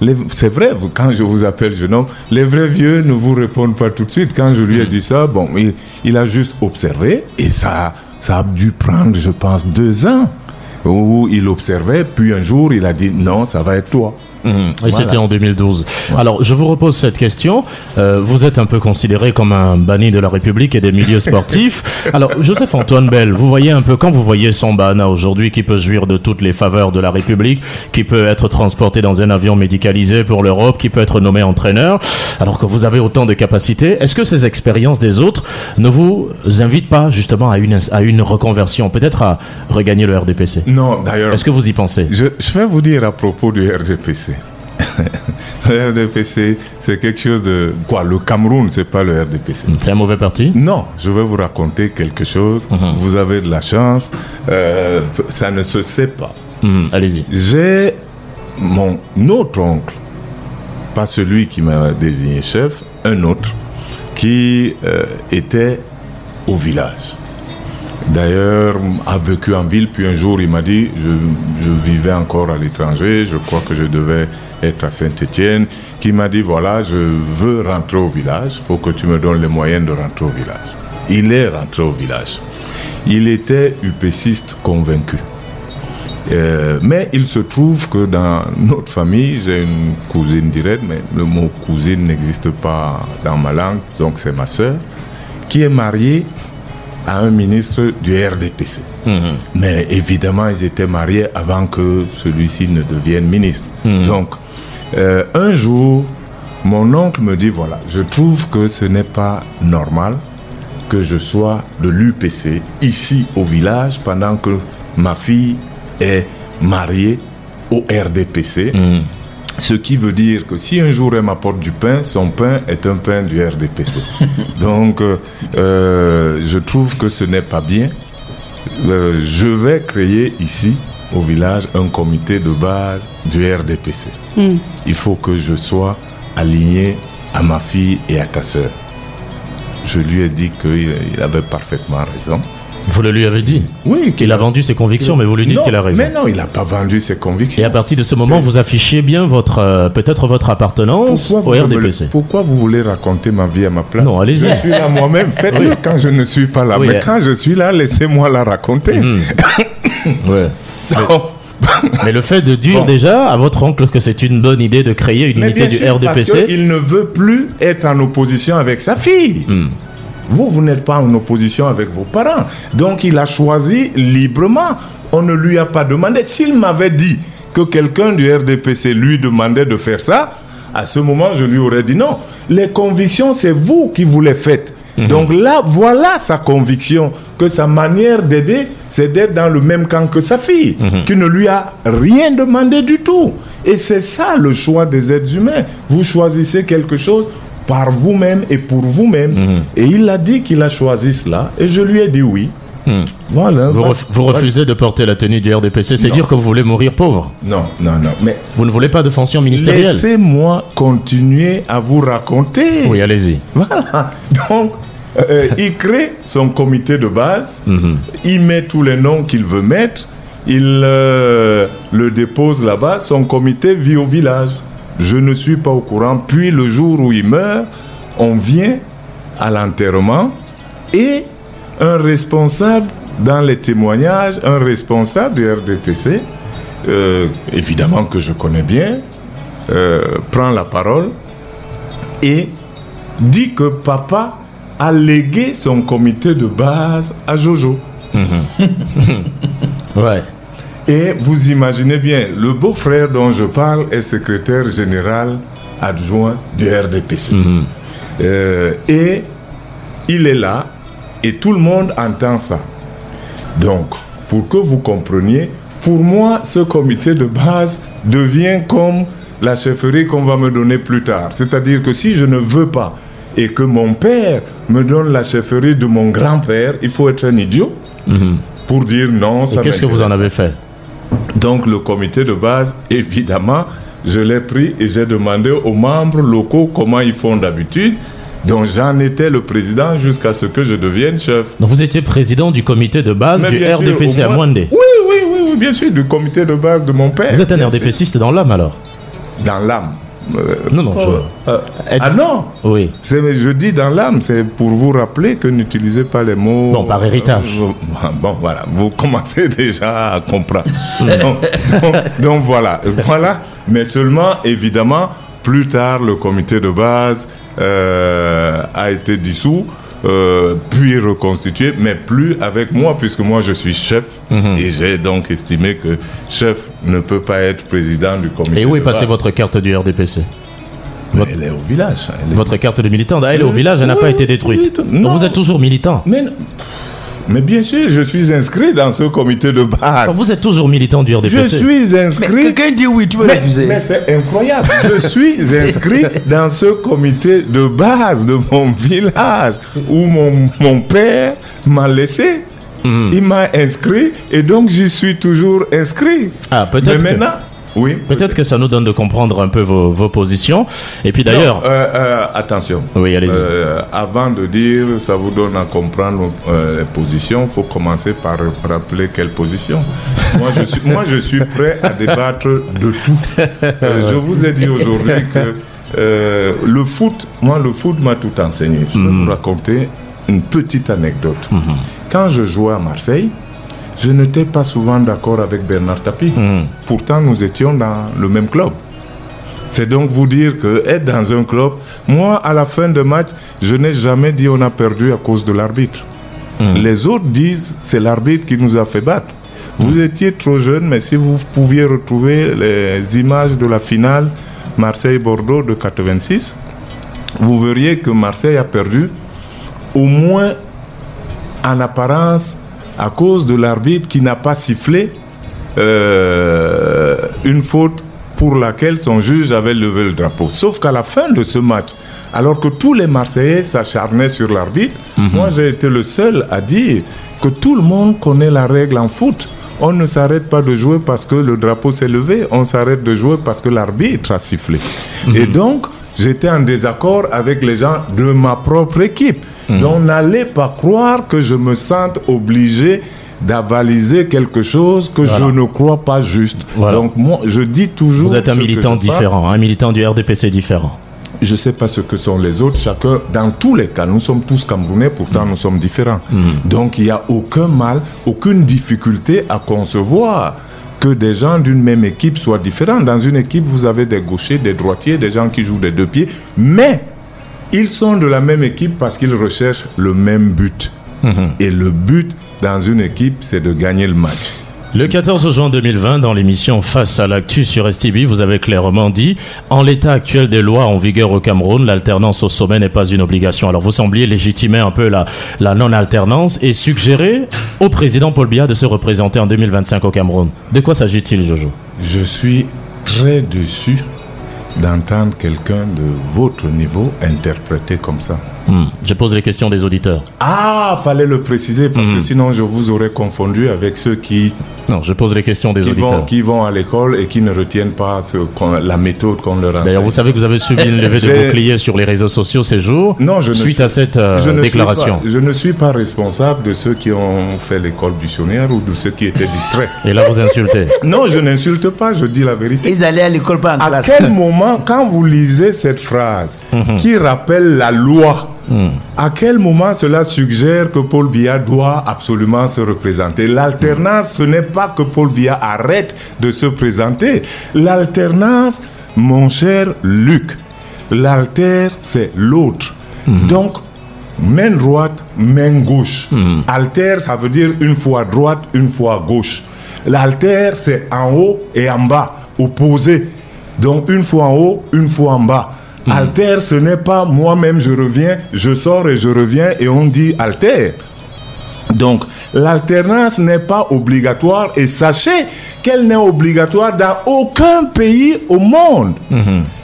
Les- c'est vrai, quand je vous appelle jeune homme, les vrais vieux ne vous répondent pas tout de suite. Quand je lui ai dit ça, bon, il, il a juste observé et ça, ça a dû prendre, je pense, deux ans où il observait. Puis un jour, il a dit non, ça va être toi. Et c'était en 2012. Alors, je vous repose cette question. Euh, vous êtes un peu considéré comme un banni de la République et des milieux sportifs. Alors, Joseph-Antoine Bell, vous voyez un peu, quand vous voyez son bana aujourd'hui qui peut jouir de toutes les faveurs de la République, qui peut être transporté dans un avion médicalisé pour l'Europe, qui peut être nommé entraîneur, alors que vous avez autant de capacités, est-ce que ces expériences des autres ne vous invitent pas justement à une, à une reconversion, peut-être à regagner le RDPC Non, d'ailleurs, Est-ce que vous y pensez? Je, je vais vous dire à propos du RDPC. Le RDPC, c'est quelque chose de... Quoi, le Cameroun, c'est pas le RDPC. C'est un mauvais parti? Non, je vais vous raconter quelque chose. Vous avez de la chance. Euh, ça ne se sait pas. Mhm, Allez-y. J'ai mon autre oncle, pas celui qui m'a désigné chef, un autre, qui euh, était au village. D'ailleurs, a vécu en ville, puis un jour il m'a dit, je, je vivais encore à l'étranger, je crois que je devais être à Saint-Étienne, qui m'a dit, voilà, je veux rentrer au village, il faut que tu me donnes les moyens de rentrer au village. Il est rentré au village. Il était upéciste convaincu. Euh, mais il se trouve que dans notre famille, j'ai une cousine directe, mais le mot cousine n'existe pas dans ma langue, donc c'est ma sœur, qui est mariée à un ministre du RDPC. Mhm. Mais évidemment, ils étaient mariés avant que celui-ci ne devienne ministre. Donc, euh, un jour, mon oncle me dit, voilà, je trouve que ce n'est pas normal que je sois de l'UPC ici au village pendant que ma fille est mariée au RDPC. Ce qui veut dire que si un jour elle m'apporte du pain, son pain est un pain du RDPC. Donc, euh, euh, je trouve que ce n'est pas bien. Euh, je vais créer ici, au village, un comité de base du RDPC. Il faut que je sois aligné à ma fille et à ta sœur. Je lui ai dit qu'il il avait parfaitement raison. Vous le lui avez dit Oui, qu'il a vendu ses convictions, mais vous lui dites qu'il a raison. Mais non, il n'a pas vendu ses Et convictions. à partir de ce moment, vous affichez bien votre, euh, peut-être votre appartenance Pourquoi au me- RDPC. pourquoi vous voulez raconter ma vie à ma place Non, allez-y. Je suis là moi-même. Faites-le Oui. quand je ne suis pas là. Oui, Mais euh. quand je suis là, laissez-moi la raconter. Ouais. Non. Mais le fait de dire Bon. déjà à votre oncle que c'est une bonne idée de créer une Mais unité bien du sûr, parce RDPC, qu'il ne veut plus être en opposition avec sa fille. Hmm. Vous, vous n'êtes pas en opposition avec vos parents. Donc, il a choisi librement. On ne lui a pas demandé. S'il m'avait dit que quelqu'un du RDPC lui demandait de faire ça, à ce moment, je lui aurais dit non. Les convictions, c'est vous qui vous les faites. Donc là, voilà sa conviction que sa manière d'aider, c'est d'être dans le même camp que sa fille, qui ne lui a rien demandé du tout. Et c'est ça le choix des êtres humains. Vous choisissez quelque chose par vous-même et pour vous-même. Et il a dit qu'il a choisi cela. Et je lui ai dit oui. Voilà. Vous, Voilà. ref- vous refusez de porter la tenue du RDPC, c'est dire que vous voulez mourir pauvre. Non, non, non. Mais Vous ne voulez pas de fonction ministérielle. laissez-moi continuer à vous raconter. Oui, allez-y. Voilà. Donc, euh, il crée son comité de base, il met tous les noms qu'il veut mettre, il euh, le dépose là-bas, son comité vit au village. Je ne suis pas au courant. Puis le jour où il meurt, on vient à l'enterrement et un responsable, dans les témoignages, un responsable du RDPC, euh, évidemment que je connais bien, prend la parole et dit que papa a légué son comité de base à Jojo. Ouais. Et vous imaginez bien, le beau-frère dont je parle est secrétaire général adjoint du RDPC. Euh, et il est là et tout le monde entend ça. Donc, pour que vous compreniez, pour moi, ce comité de base devient comme la chefferie qu'on va me donner plus tard. C'est-à-dire que si je ne veux pas et que mon père me donne la chefferie de mon grand-père, il faut être un idiot pour dire non. Et qu'est-ce que vous en avez fait donc le comité de base, évidemment, je l'ai pris et j'ai demandé aux membres locaux comment ils font d'habitude. Donc j'en étais le président jusqu'à ce que je devienne chef. Donc vous étiez président du comité de base Mais du sûr, RDPC à moins- Mwandé. Oui, oui, oui, oui, bien sûr, du comité de base de mon père. Vous êtes un RDPCiste dans l'âme alors. Dans l'âme. Euh, Non, non, je- euh, Êtes- ah non Oui. je dis dans l'âme, c'est pour vous rappeler que n'utilisez pas les mots. Bon, par héritage. Euh, bon, voilà, vous commencez déjà à comprendre. donc, donc- donc voilà, voilà. Mais seulement, évidemment, plus tard, le comité de base euh, a été dissous. Euh, puis reconstitué, mais plus avec moi, puisque moi je suis chef, et j'ai donc estimé que chef ne peut pas être président du comité. Et où est passée votre carte du RDPC Elle est au village. est- Votre carte de militant, ah, elle est au Euh, village, elle n'a oui, pas été détruite. Donc vous êtes toujours militant. Mais, mais bien sûr, je suis inscrit dans ce comité de base. Vous êtes toujours militant du Je RDPC. suis Mais inscrit. quelqu'un dit oui, tu veux Mais, refuser. mais c'est incroyable. Je suis inscrit dans ce comité de base de mon village où mon, mon père m'a laissé. Mhm. Il m'a inscrit et donc j'y suis toujours inscrit. Ah, Mais peut-être que, maintenant, oui. peut-être que ça nous donne de comprendre un peu vos, vos positions. Et puis d'ailleurs, euh, euh, attention. Oui, allez-y. Euh, avant de dire, ça vous donne à comprendre les positions, il faut commencer par rappeler quelle position. moi, je suis, moi, je suis prêt à débattre de tout. Je vous ai dit aujourd'hui que le foot, moi, le foot m'a tout enseigné. Je vais Mhm. vous raconter une petite anecdote. Quand je jouais à Marseille, je n'étais pas souvent d'accord avec Bernard Tapie. Mhm. Pourtant, nous étions dans le même club. C'est donc vous dire que être dans un club, moi, à la fin de match, je n'ai jamais dit on a perdu à cause de l'arbitre. Les autres disent c'est l'arbitre qui nous a fait battre. Vous étiez trop jeune, mais si vous pouviez retrouver les images de la finale Marseille-Bordeaux de 86, vous verriez que Marseille a perdu au moins en apparence à cause de l'arbitre qui n'a pas sifflé euh, une faute pour laquelle son juge avait levé le drapeau. Sauf qu'à la fin de ce match, alors que tous les Marseillais s'acharnaient sur l'arbitre, moi j'ai été le seul à dire que tout le monde connaît la règle en foot. On ne s'arrête pas de jouer parce que le drapeau s'est levé, on s'arrête de jouer parce que l'arbitre a sifflé. Et donc, j'étais en désaccord avec les gens de ma propre équipe. Donc, n'allez pas croire que je me sente obligé d'avaliser quelque chose que Voilà. je ne crois pas juste. Voilà. Donc, moi, je dis toujours. vous êtes un militant pense. différent, un militant du RDPC différent. Je ne sais pas ce que sont les autres. Chacun, dans tous les cas, nous sommes tous Camerounais, pourtant nous sommes différents. Donc il n'y a aucun mal, aucune difficulté à concevoir que des gens d'une même équipe soient différents. Dans une équipe, vous avez des gauchers, des droitiers, des gens qui jouent des deux pieds, mais ils sont de la même équipe parce qu'ils recherchent le même but. Et le but dans une équipe, c'est de gagner le match. Le 14 juin 2020, dans l'émission Face à l'actu sur STB, vous avez clairement dit En l'état actuel des lois en vigueur au Cameroun, l'alternance au sommet n'est pas une obligation. Alors vous sembliez légitimer un peu la, la non-alternance et suggérer au président Paul Biya de se représenter en 2025 au Cameroun. De quoi s'agit-il, Jojo? Je suis très déçu d'entendre quelqu'un de votre niveau interpréter comme ça. Hmm. Je pose les questions des auditeurs. Ah, fallait le préciser parce que sinon je vous aurais confondu avec ceux qui Non, je pose les questions des qui auditeurs. vont, qui vont à l'école et qui ne retiennent pas ce la méthode qu'on leur a. D'ailleurs, vous savez que vous avez subi une levée de bouclier sur les réseaux sociaux ces jours Non, je ne suite suis- à cette euh, je ne déclaration. Suis pas, je ne suis pas responsable de ceux qui ont fait l'école buissonnière ou de ceux qui étaient distraits. Et là, vous insultez. Non, je n'insulte pas, je dis la vérité. Ils allaient à l'école pas en À classe. quel moment, quand vous lisez cette phrase Mhm. qui rappelle la loi, à quel moment cela suggère que Paul Biya doit absolument se représenter? L'alternance, ce n'est pas que Paul Biya arrête de se présenter. L'alternance, mon cher Luc, l'alter, c'est l'autre. Donc, main droite, main gauche. Alter, ça veut dire une fois droite, une fois gauche. L'alter, c'est en haut et en bas, opposé. Donc, une fois en haut, une fois en bas. Alter, ce n'est pas moi-même, je reviens, je sors et je reviens et on dit alter. Donc, l'alternance n'est pas obligatoire et sachez qu'elle n'est obligatoire dans aucun pays au monde.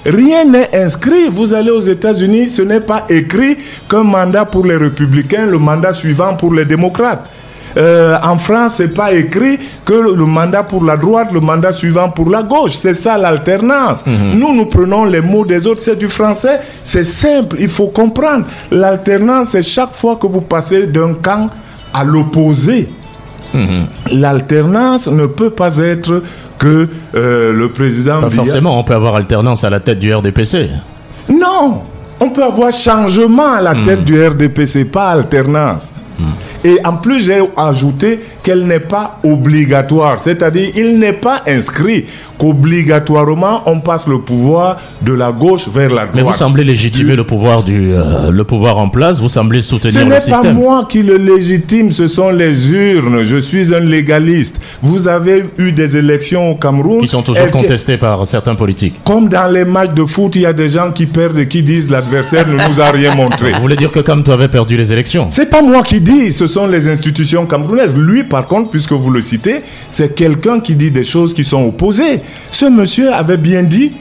Rien n'est inscrit. Vous allez aux États-Unis, ce n'est pas écrit qu'un mandat pour les républicains, le mandat suivant pour les démocrates. Euh, en France, c'est pas écrit que le mandat pour la droite, le mandat suivant pour la gauche. C'est ça l'alternance. Nous, nous prenons les mots des autres. C'est du français. C'est simple. Il faut comprendre. L'alternance, c'est chaque fois que vous passez d'un camp à l'opposé. L'alternance ne peut pas être que euh, le président Pas Biya- forcément, on peut avoir alternance à la tête du RDPC. Non, on peut avoir changement à la tête du RDPC, pas alternance. Et en plus, j'ai ajouté qu'elle n'est pas obligatoire, c'est-à-dire il n'est pas inscrit qu'obligatoirement on passe le pouvoir de la gauche vers la droite. Mais vous semblez légitimer Du- le pouvoir du euh, le pouvoir en place. Vous semblez Ce soutenir le n'est pas système. moi qui le légitime, ce sont les urnes. Je suis un légaliste. Vous avez eu des élections au Cameroun. Qui sont toujours contestés par certains politiques. Comme dans les matchs de foot, il y a des gens qui perdent et qui disent l'adversaire ne nous a rien montré. Vous voulez dire que comme tu avais perdu les élections C'est pas moi qui dis, ce sont les institutions camerounaises. Lui, par contre, puisque vous le citez, c'est quelqu'un qui dit des choses qui sont opposées. Ce monsieur avait bien dit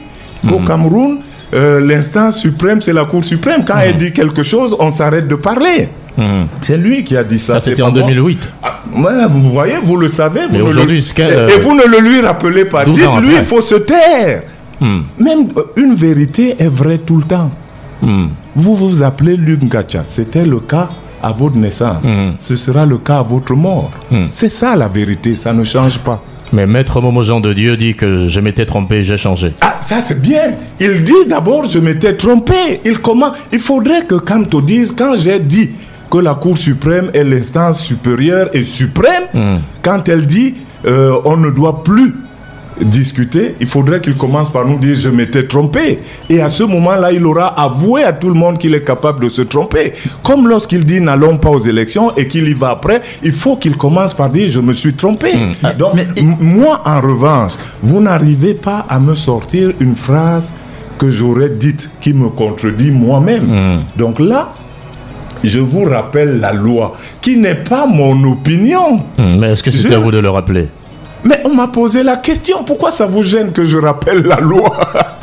qu'au Cameroun, euh, l'instance suprême, c'est la Cour suprême. Quand elle dit quelque chose, on s'arrête de parler. C'est lui qui a dit ça. Ça, c'était en moi. 2008. Ah, ouais, vous voyez, vous le savez. vous Mais aujourd'hui, et, euh, vous ne le lui rappelez pas. 12 ans Dites-lui, il faut se taire. Hmm. Même euh, une vérité est vraie tout le temps. Hmm. Vous vous appelez Luc Ngacha. C'était le cas à votre naissance. Mhm. Ce sera le cas à votre mort. Mhm. C'est ça la vérité, ça ne change pas. Mais Maître Momo Jean de Dieu dit que je m'étais trompé, j'ai changé. Ah, ça c'est bien. Il dit d'abord, je m'étais trompé. Il comment? Il faudrait que Kamto dise, quand j'ai dit que la Cour suprême est l'instance supérieure et suprême, Mhm. quand elle dit, euh, on ne doit plus discuter, il faudrait qu'il commence par nous dire je m'étais trompé. Et à ce moment-là, il aura avoué à tout le monde qu'il est capable de se tromper. Comme lorsqu'il dit n'allons pas aux élections et qu'il y va après, il faut qu'il commence par dire je me suis trompé. Donc, mais- m- moi, en revanche, vous n'arrivez pas à me sortir une phrase que j'aurais dite qui me contredit moi-même. Donc là, je vous rappelle la loi, qui n'est pas mon opinion. Hmm, Mais est-ce que c'était Je- à vous de le rappeler? Mais on m'a posé la question, pourquoi ça vous gêne que je rappelle la loi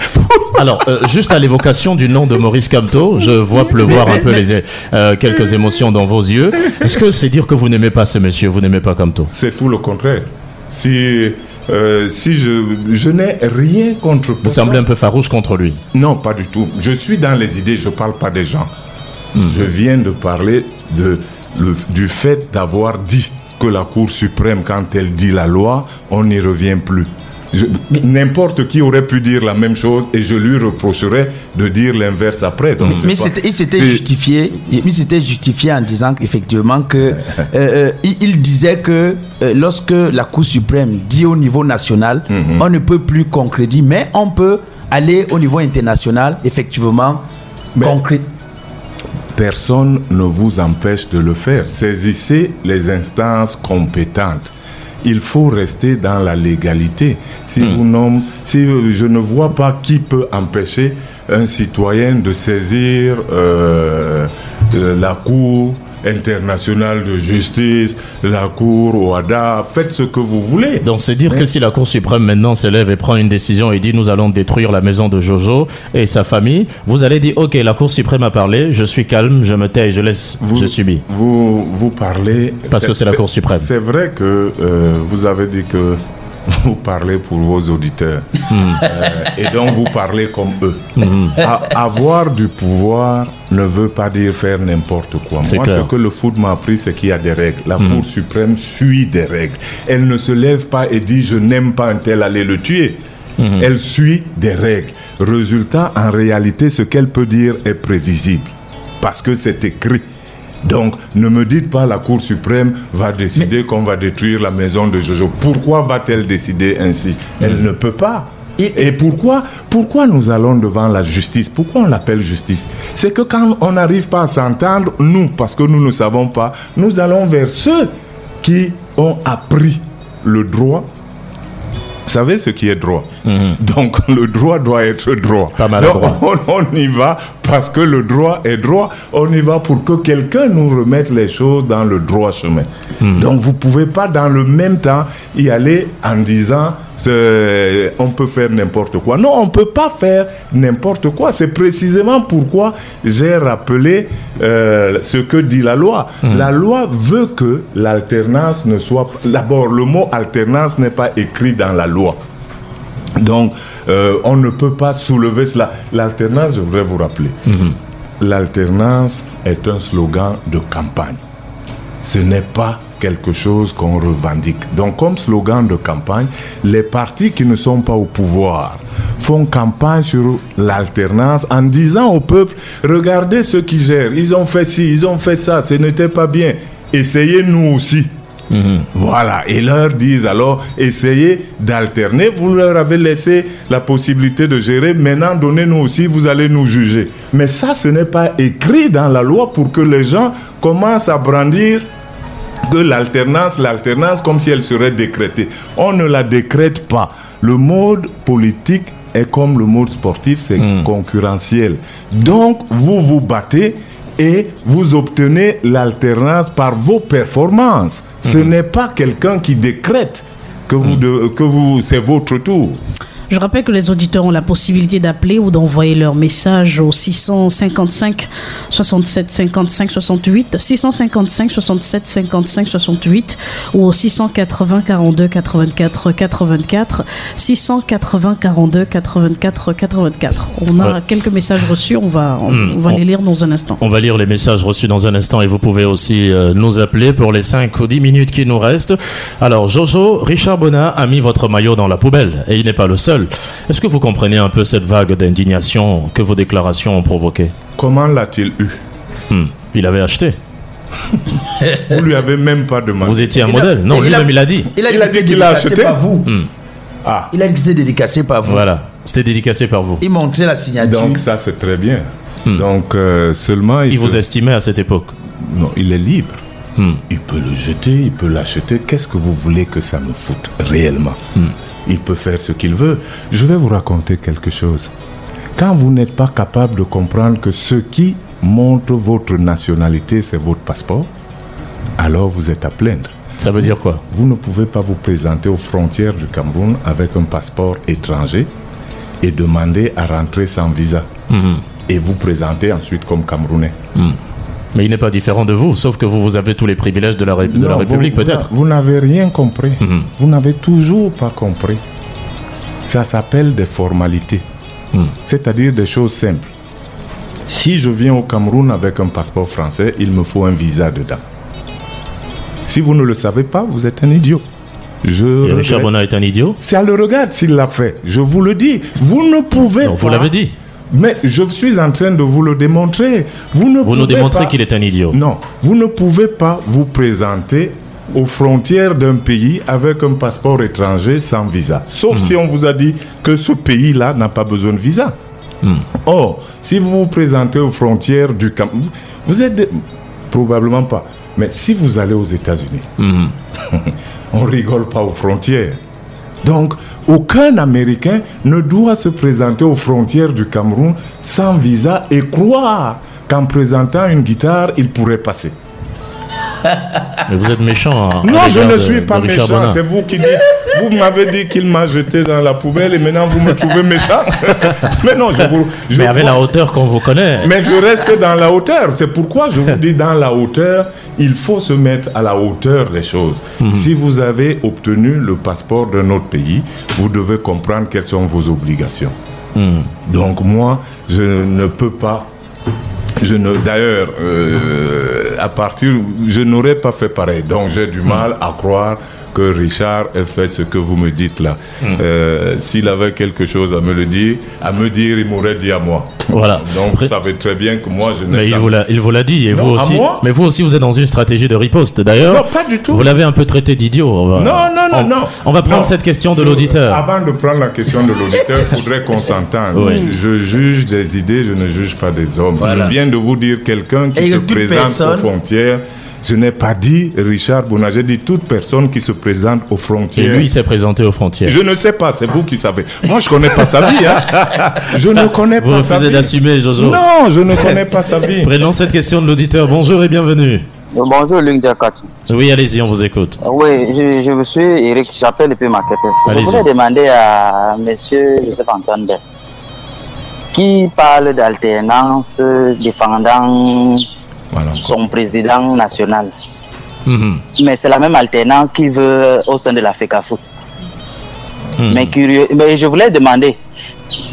Alors, euh, juste à l'évocation du nom de Maurice Camteau, je vois pleuvoir un peu les, euh, quelques émotions dans vos yeux. Est-ce que c'est dire que vous n'aimez pas ce monsieur, vous n'aimez pas Camteau C'est tout le contraire. Si, euh, si je, je n'ai rien contre Vous semblez un peu farouche contre lui? Non, pas du tout. Je suis dans les idées, je ne parle pas des gens. Mhm. Je viens de parler de, le- du fait d'avoir dit que la Cour suprême, quand elle dit la loi, on n'y revient plus. N'importe qui aurait pu dire la même chose et je lui reprocherais de dire l'inverse après. Donc, Mais il s'était justifié, il s'était justifié en disant qu'effectivement que euh, euh, il, il disait que euh, lorsque la Cour suprême dit au niveau national, Mhm. on ne peut plus concrétiser, mais on peut aller au niveau international, effectivement, Mais- concré- Personne ne vous empêche de le faire. Saisissez les instances compétentes. il faut rester dans la légalité. Si vous nommez, si je ne vois pas qui peut empêcher un citoyen de saisir euh, la Cour internationale de justice, la Cour OADA, faites ce que vous voulez. Donc c'est dire que si la Cour suprême maintenant s'élève et prend une décision et dit nous allons détruire la maison de Jojo et sa famille, vous allez dire ok la Cour suprême a parlé, je suis calme, je me tais, je laisse, vous, je subis. Vous, vous parlez... Parce que c'est la Cour suprême. C'est vrai que euh, vous avez dit que vous parlez pour vos auditeurs. Euh, et donc vous parlez comme eux. A- avoir du pouvoir ne veut pas dire faire n'importe quoi. Moi, clair. ce que le foot m'a appris, c'est qu'il y a des règles. La Cour suprême suit des règles. Elle ne se lève pas et dit je n'aime pas un tel, allez le tuer. Elle suit des règles. Résultat, en réalité, ce qu'elle peut dire est prévisible. Parce que c'est écrit. Donc, ne me dites pas la Cour suprême va décider qu'on va détruire la maison de Jojo. Pourquoi va-t-elle décider ainsi? Elle ne peut pas. Et- pourquoi, pourquoi nous allons devant la justice? Pourquoi on l'appelle justice? C'est que quand on n'arrive pas à s'entendre, nous, parce que nous ne savons pas, nous allons vers ceux qui ont appris le droit. Vous savez ce qui est droit? Donc le droit doit être droit. Pas mal Donc, droit. on, on y va parce que le droit est droit. On y va pour que quelqu'un nous remette les choses dans le droit chemin. Donc vous pouvez pas dans le même temps y aller en disant on peut faire n'importe quoi. Non, on peut pas faire n'importe quoi. C'est précisément pourquoi j'ai rappelé euh, ce que dit la loi. La loi veut que l'alternance ne soit pas... D'abord, le mot alternance n'est pas écrit dans la loi. Donc, euh, on ne peut pas soulever cela. L'alternance, je voudrais vous rappeler, l'alternance est un slogan de campagne. Ce n'est pas quelque chose qu'on revendique. Donc, comme slogan de campagne, les partis qui ne sont pas au pouvoir font campagne sur l'alternance en disant au peuple, regardez ceux qui gèrent, ils ont fait ci, ils ont fait ça, ce n'était pas bien. Essayez nous aussi. Voilà, et leur disent alors, essayez d'alterner, vous leur avez laissé la possibilité de gérer, maintenant donnez-nous aussi, vous allez nous juger. Mais ça, ce n'est pas écrit dans la loi pour que les gens commencent à brandir que l'alternance, l'alternance comme si elle serait décrétée. On ne la décrète pas. Le mode politique est comme le mode sportif, c'est concurrentiel. Donc, vous vous battez et vous obtenez l'alternance par vos performances. Ce n'est pas quelqu'un qui décrète que vous, de- que vous, c'est votre tour. Je rappelle que les auditeurs ont la possibilité d'appeler ou d'envoyer leur message au 655 67 55 68, 655 67 55 68 ou au 680 42 84 84, 680 42 84 84. On a Ouais. quelques messages reçus, on va, on, Hmm, on va on- les lire dans un instant. On va lire les messages reçus dans un instant et vous pouvez aussi euh, nous appeler pour les 5 ou 10 minutes qui nous restent. Alors Jojo, Richard Bonnat a mis votre maillot dans la poubelle et il n'est pas le seul. Est-ce que vous comprenez un peu cette vague d'indignation que vos déclarations ont provoquée Comment l'a-t-il eu Hmm, Il avait acheté. Vous lui avez même pas demandé. Vous étiez un Il a- modèle. Non, il a- lui-même il a dit. Il a dit Il a dit qu'il l'a dédicacé acheté par vous. Ah, Il a dit que c'était dédicacé par vous. Voilà, c'était dédicacé par vous. Il montrait la signature. donc ça c'est très bien. Donc euh, seulement il, Il vous se- estimait à cette époque. Non, il est libre. Hmm. Il peut le jeter, il peut l'acheter. Qu'est-ce que vous voulez que ça me foute réellement? Il peut faire ce qu'il veut. Je vais vous raconter quelque chose. Quand vous n'êtes pas capable de comprendre que ce qui montre votre nationalité, c'est votre passeport, alors vous êtes à plaindre. Ça veut dire quoi? Vous ne pouvez pas vous présenter aux frontières du Cameroun avec un passeport étranger et demander à rentrer sans visa. Mhm. Et vous présenter ensuite comme Camerounais. Mais il n'est pas différent de vous, sauf que vous, vous avez tous les privilèges de la, de la République peut-être. Vous, n'avez rien compris. Mhm. Vous n'avez toujours pas compris. Ça s'appelle des formalités. Mhm. C'est-à-dire des choses simples. Si je viens au Cameroun avec un passeport français, il me faut un visa dedans. Si vous ne le savez pas, vous êtes un idiot. Je Et Richard. Bonnat est un idiot Ça le regarde s'il l'a fait. Je vous le dis. Vous ne pouvez Non, pas. Vous l'avez dit. Mais je suis en train de vous le démontrer. Vous ne Vous nous démontrez qu'il est un idiot. non, vous ne pouvez pas vous présenter aux frontières d'un pays avec un passeport étranger sans visa. Sauf si on vous a dit que ce pays-là n'a pas besoin de visa. Or, si vous vous présentez aux frontières du Cameroun, vous êtes... des- Probablement pas. Mais si vous allez aux États-Unis, Mhm. On rigole pas aux frontières. Donc, aucun Américain ne doit se présenter aux frontières du Cameroun sans visa et croire qu'en présentant une guitare, il pourrait passer. Mais vous êtes méchant. hein, Non, je ne suis pas méchant. C'est vous qui dites. Vous m'avez dit qu'il m'a jeté dans la poubelle et maintenant vous me trouvez méchant. Mais non, je vous. je Mais avec la hauteur qu'on vous connaît. Mais je reste dans la hauteur. C'est pourquoi je vous dis dans la hauteur, il faut se mettre à la hauteur des choses. Si vous avez obtenu le passeport d'un autre pays, vous devez comprendre quelles sont vos obligations. Hmm. Donc moi, je ne peux pas. Je d'ailleurs, euh, à partir, je n'aurais pas fait pareil. Donc j'ai du mal à croire que Richard ait fait ce que vous me dites là. Euh, S'il avait quelque chose à me le dire, à me dire, il m'aurait dit à moi. Voilà. Donc vous savez très bien que moi je n'ai Mais il vous l'a, il vous l'a dit, et Non, vous aussi. Mais vous aussi, vous êtes dans une stratégie de riposte. D'ailleurs, Non, pas du tout. vous l'avez un peu traité d'idiot. On va- Non, non, non, on, non. On va prendre Non. cette question de Je- l'auditeur. Avant de prendre la question de l'auditeur, il faudrait qu'on s'entende. Oui. Je juge des idées, je ne juge pas des hommes. Voilà. Je viens de vous dire quelqu'un qui Et se présente personne- aux frontières. Je n'ai pas dit Richard Bouna, j'ai dit toute personne qui se présente aux Et frontières. lui, il s'est présenté aux frontières. je ne sais pas, c'est vous qui savez. Moi, je connais pas sa vie. hein. Je ne connais Vous pas sa refusez vie. d'assumer, Jojo. Non, je ne connais pas sa vie. Prenons cette question de l'auditeur. Bonjour et bienvenue. Bonjour Luc Diakati. Oui, allez-y, on vous écoute. Oui, je, je me suis Eric, j'appelle le marketeur. Je voulais demander à monsieur Joseph Antoine qui parle d'alternance défendant Voilà. son président national. Mhm. Mais c'est la même alternance qu'il veut au sein de la FECAFO. Mhm. Mais curieux, mais je voulais demander,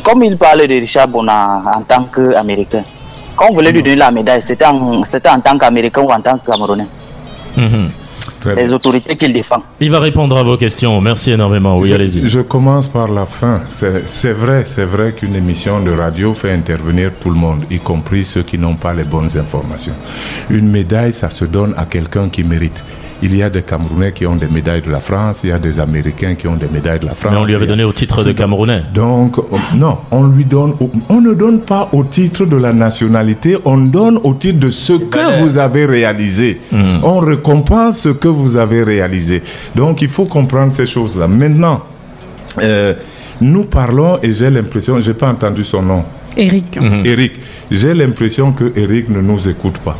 comme il parle de Richard Bona en tant qu'Américain, quand vous voulez lui donner la médaille, c'était en, c'était en tant qu'Américain ou en tant que Camerounais Bien. Les autorités qu'il défend. Il va répondre à vos questions. Merci énormément. Oui, je, allez-y. je commence par la fin. C'est c'est vrai, c'est vrai qu'une émission de radio fait intervenir tout le monde, y compris ceux qui n'ont pas les bonnes informations. Une médaille, ça se donne à quelqu'un qui mérite. Il y a des Camerounais qui ont des médailles de la France, il y a des Américains qui ont des médailles de la France. Mais on lui avait donné au titre de Camerounais. donc, on- non, on lui donne, on ne donne pas au titre de la nationalité, on donne au titre de ce que vous avez réalisé. On récompense ce que vous avez réalisé. Donc, il faut comprendre ces choses-là. Maintenant, euh, nous parlons, et j'ai l'impression, j'ai pas entendu son nom, Eric. Eric. J'ai l'impression que Eric ne nous écoute pas.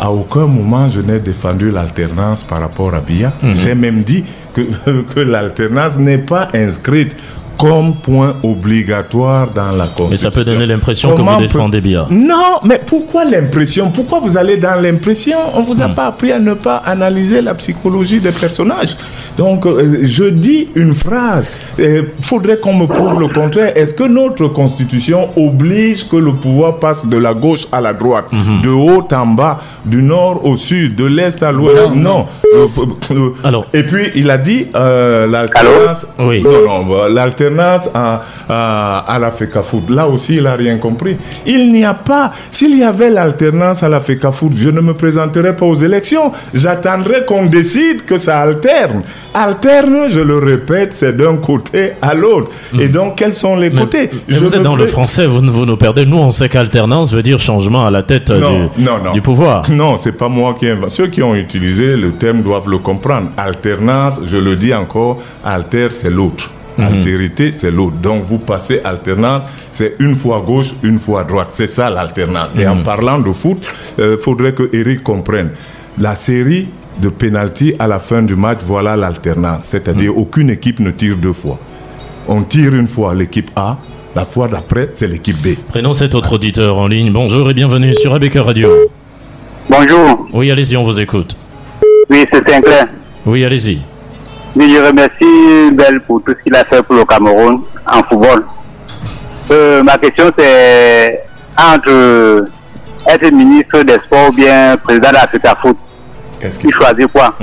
À aucun moment, je n'ai défendu l'alternance par rapport à Bia. J'ai même dit que, que l'alternance n'est pas inscrite comme point obligatoire dans la Constitution. Mais ça peut donner l'impression que vous défendez bien. Non, mais pourquoi l'impression? Pourquoi vous allez dans l'impression? On vous a Hmm. pas appris à ne pas analyser la psychologie des personnages. Donc, euh, je dis une phrase. Il faudrait qu'on me prouve le contraire. Est-ce que notre Constitution oblige que le pouvoir passe de la gauche à la droite, Hmm. de haut en bas, du nord au sud, de l'est à l'ouest? Non. Euh, euh, Alors. Et puis, il a dit euh, l'alternance. Oui. Non, non, l'alternance à, à, à la FECAFOOT. Là aussi, il n'a rien compris. Il n'y a pas. S'il y avait l'alternance à la FECAFOOT, je ne me présenterais pas aux élections. J'attendrais qu'on décide que ça alterne. Alterne, je le répète, c'est d'un côté à l'autre. Et donc, quels sont les. Mais, côtés? mais Je vous êtes dans le français, vous, vous nous perdez. Nous, on sait qu'alternance veut dire changement à la tête euh, Non, du, non, non. du pouvoir. Non, c'est pas moi qui invente. Ceux qui ont utilisé le terme doivent le comprendre. Alternance, je le dis encore, alter, c'est l'autre. Mhm. Altérité, c'est l'autre. Donc vous passez alternance, c'est une fois gauche, une fois droite. C'est ça l'alternance. Et Mhm. en parlant de foot, il faudrait que Eric comprenne. La série de pénalty à la fin du match, voilà l'alternance. C'est-à-dire Mhm. aucune équipe ne tire deux fois. On tire une fois l'équipe A, la fois d'après, c'est l'équipe B. Prenons cet autre auditeur en ligne. Bonjour et bienvenue sur ABK Radio. Bonjour, Oui, allez-y, on vous écoute. oui, c'est Sinclair. Oui, allez-y. Oui, je remercie Belle pour tout ce qu'il a fait pour le Cameroun en football. Euh, ma question c'est entre être ministre des Sports ou bien président de l'Africa Foot, Qu'est-ce qui choisit quoi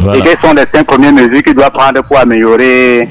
Voilà. Et quelles sont les cinq premières mesures qu'il doit prendre pour améliorer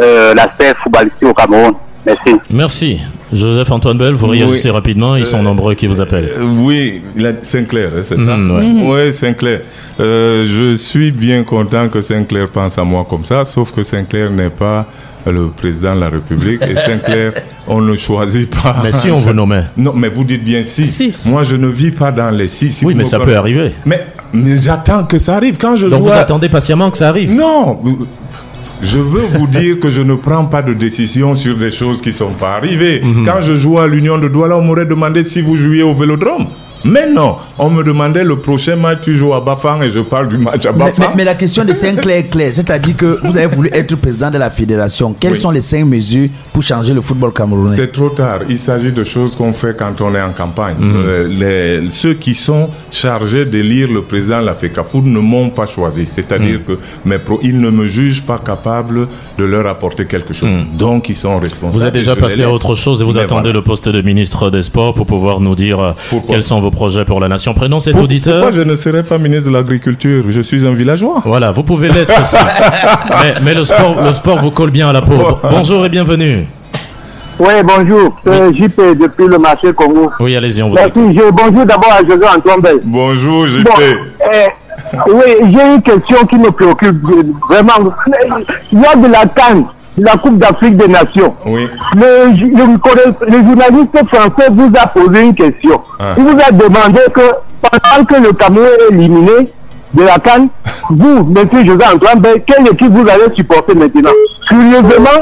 euh, l'aspect footballistique au Cameroun? Merci. Merci. Joseph-Antoine Bell, vous réagissez Oui. rapidement, ils sont nombreux qui vous appellent. Euh, oui, il Sinclair, hein, c'est ça? Mhm, ouais. Oui, Sinclair. Euh, je suis bien content que Sinclair pense à moi comme ça, sauf que Sinclair n'est pas le président de la République. Et Sinclair, on ne choisit pas. Mais si on vous nommait. Non, mais vous dites bien si. Si. Moi, je ne vis pas dans les si. si Oui, mais ça peut arriver. Mais Mais j'attends que ça arrive. Quand je Donc joue vous à- attendez patiemment que ça arrive? Non je veux vous dire que je ne prends pas de décision sur des choses qui ne sont pas arrivées. Mhm. Quand je jouais à l'Union de Douala, on m'aurait demandé si vous jouiez au Vélodrome. Mais non, on me demandait le prochain match, tu joues à Bafang et je parle du match à Bafang. mais- mais la question de Saint-Clair est claire. C'est-à-dire que vous avez voulu être président de la fédération. Quelles Oui. sont les cinq mesures pour changer le football camerounais? C'est trop tard. Il s'agit de choses qu'on fait quand on est en campagne. Euh, les- ceux qui sont chargés d'élire le président de la FECAFOOD ne m'ont pas choisi. C'est-à-dire que mes pro, ils ne me jugent pas capable de leur apporter quelque chose. Donc ils sont responsables. Vous êtes déjà passé à autre chose et vous Mais attendez voilà. le poste de ministre des Sports pour pouvoir nous dire euh, Pourquoi quels sont vos projets pour la nation. Prénom cet Pour- auditeur. Pourquoi je ne serais pas ministre de l'Agriculture? Je suis un villageois. Voilà, vous pouvez l'être aussi. mais, mais le sport, le sport vous colle bien à la peau. Bonjour et bienvenue. Oui, bonjour. C'est JP depuis le marché Congo. Oui, allez-y, on vous Merci. écoute. Je, bonjour d'abord à José Antoine Bell. Bonjour, JP. Bon, euh, oui, j'ai une question qui me préoccupe vraiment. Lors de la Cannes, la Coupe d'Afrique des Nations, Oui. le, le, corre- le journaliste français vous a posé une question. Ah. Il vous a demandé que pendant que le Cameroun est éliminé de la Cannes, vous, monsieur José Antoine Bell, quelle équipe vous allez supporter maintenant? Curieusement,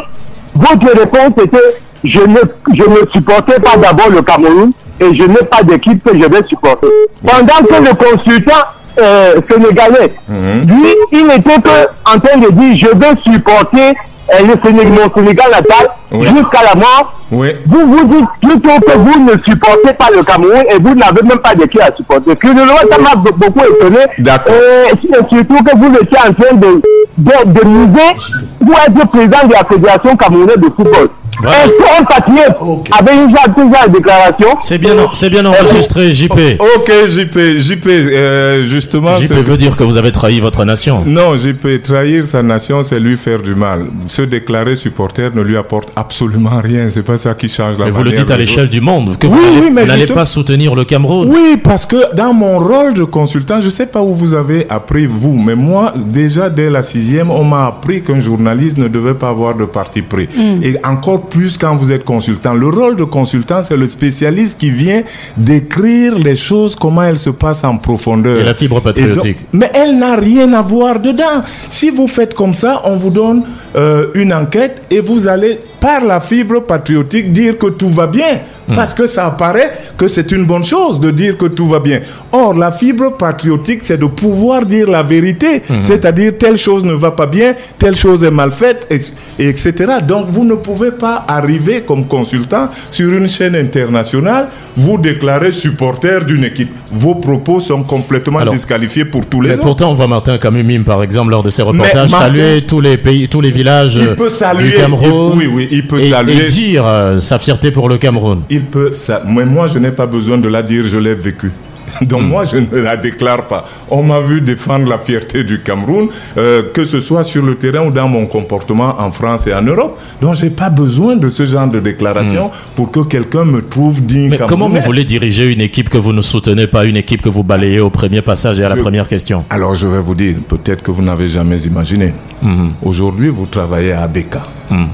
votre réponse était je ne, je ne supportais pas d'abord le Cameroun et je n'ai pas d'équipe que je vais supporter. Pendant que le consultant euh, sénégalais, lui, il n'était que en train de dire je vais supporter euh, le Sénégal, mon Sénégal natal Oui. jusqu'à la mort. Oui. Vous vous dites plutôt que vous ne supportez pas le Cameroun et vous n'avez même pas d'équipe à supporter. Curieusement, ça m'a be- beaucoup étonné. D'accord. Et surtout que vous étiez en train de, de, de miser pour être président de la Fédération camerounaise de football. Voilà. Est-ce qu'un patriote avait de déclaration C'est bien, c'est bien enregistré, JP. Ok, JP. JP, euh, justement. JP veut dire que vous avez trahi votre nation. Non, JP, trahir sa nation, c'est lui faire du mal. Se déclarer supporter ne lui apporte absolument rien. C'est pas ça qui change la Mais vous le dites à l'échelle du monde, que Oui, vous n'allez- oui, mais vous n'allez justement- pas soutenir le Cameroun. Oui, parce que dans mon rôle de consultant, je sais pas où vous avez appris vous, mais moi, déjà dès la sixième, on m'a appris qu'un journaliste ne devait pas avoir de parti pris. Et encore plus quand vous êtes consultant. Le rôle de consultant, c'est le spécialiste qui vient décrire les choses, comment elles se passent en profondeur. Et la fibre donc- patriotique. mais elle n'a rien à voir dedans. Si vous faites comme ça, on vous donne euh, une enquête et vous allez, par la fibre patriotique, dire que tout va bien. Parce que ça apparaît que c'est une bonne chose de dire que tout va bien. Or, la fibre patriotique, c'est de pouvoir dire la vérité. C'est-à-dire, telle chose ne va pas bien, telle chose est mal faite, et, et etc. Donc, vous ne pouvez pas arriver comme consultant sur une chaîne internationale, vous déclarer supporter d'une équipe. Vos propos sont complètement Alors, disqualifiés pour tous les Mais autres. pourtant, on voit Martin Kamumim, par exemple, lors de ses reportages, Martin- saluer tous les pays, tous les villages Il peut saluer, du Cameroun. il- oui, oui, il peut et, saluer. Et dire euh, sa fierté pour le Cameroun. Il peut, ça, mais moi je n'ai pas besoin de la dire, je l'ai vécu. Donc moi je ne la déclare pas. On m'a vu défendre la fierté du Cameroun, euh, que ce soit sur le terrain ou dans mon comportement en France et en Europe. Donc j'ai pas besoin de ce genre de déclaration pour que quelqu'un me trouve digne Mais comment vous voulez diriger une équipe que vous ne soutenez pas, une équipe que vous balayez au premier passage et à la première question? Alors je vais vous dire, peut-être que vous n'avez jamais imaginé. Mhm. Aujourd'hui, vous travaillez à ABK.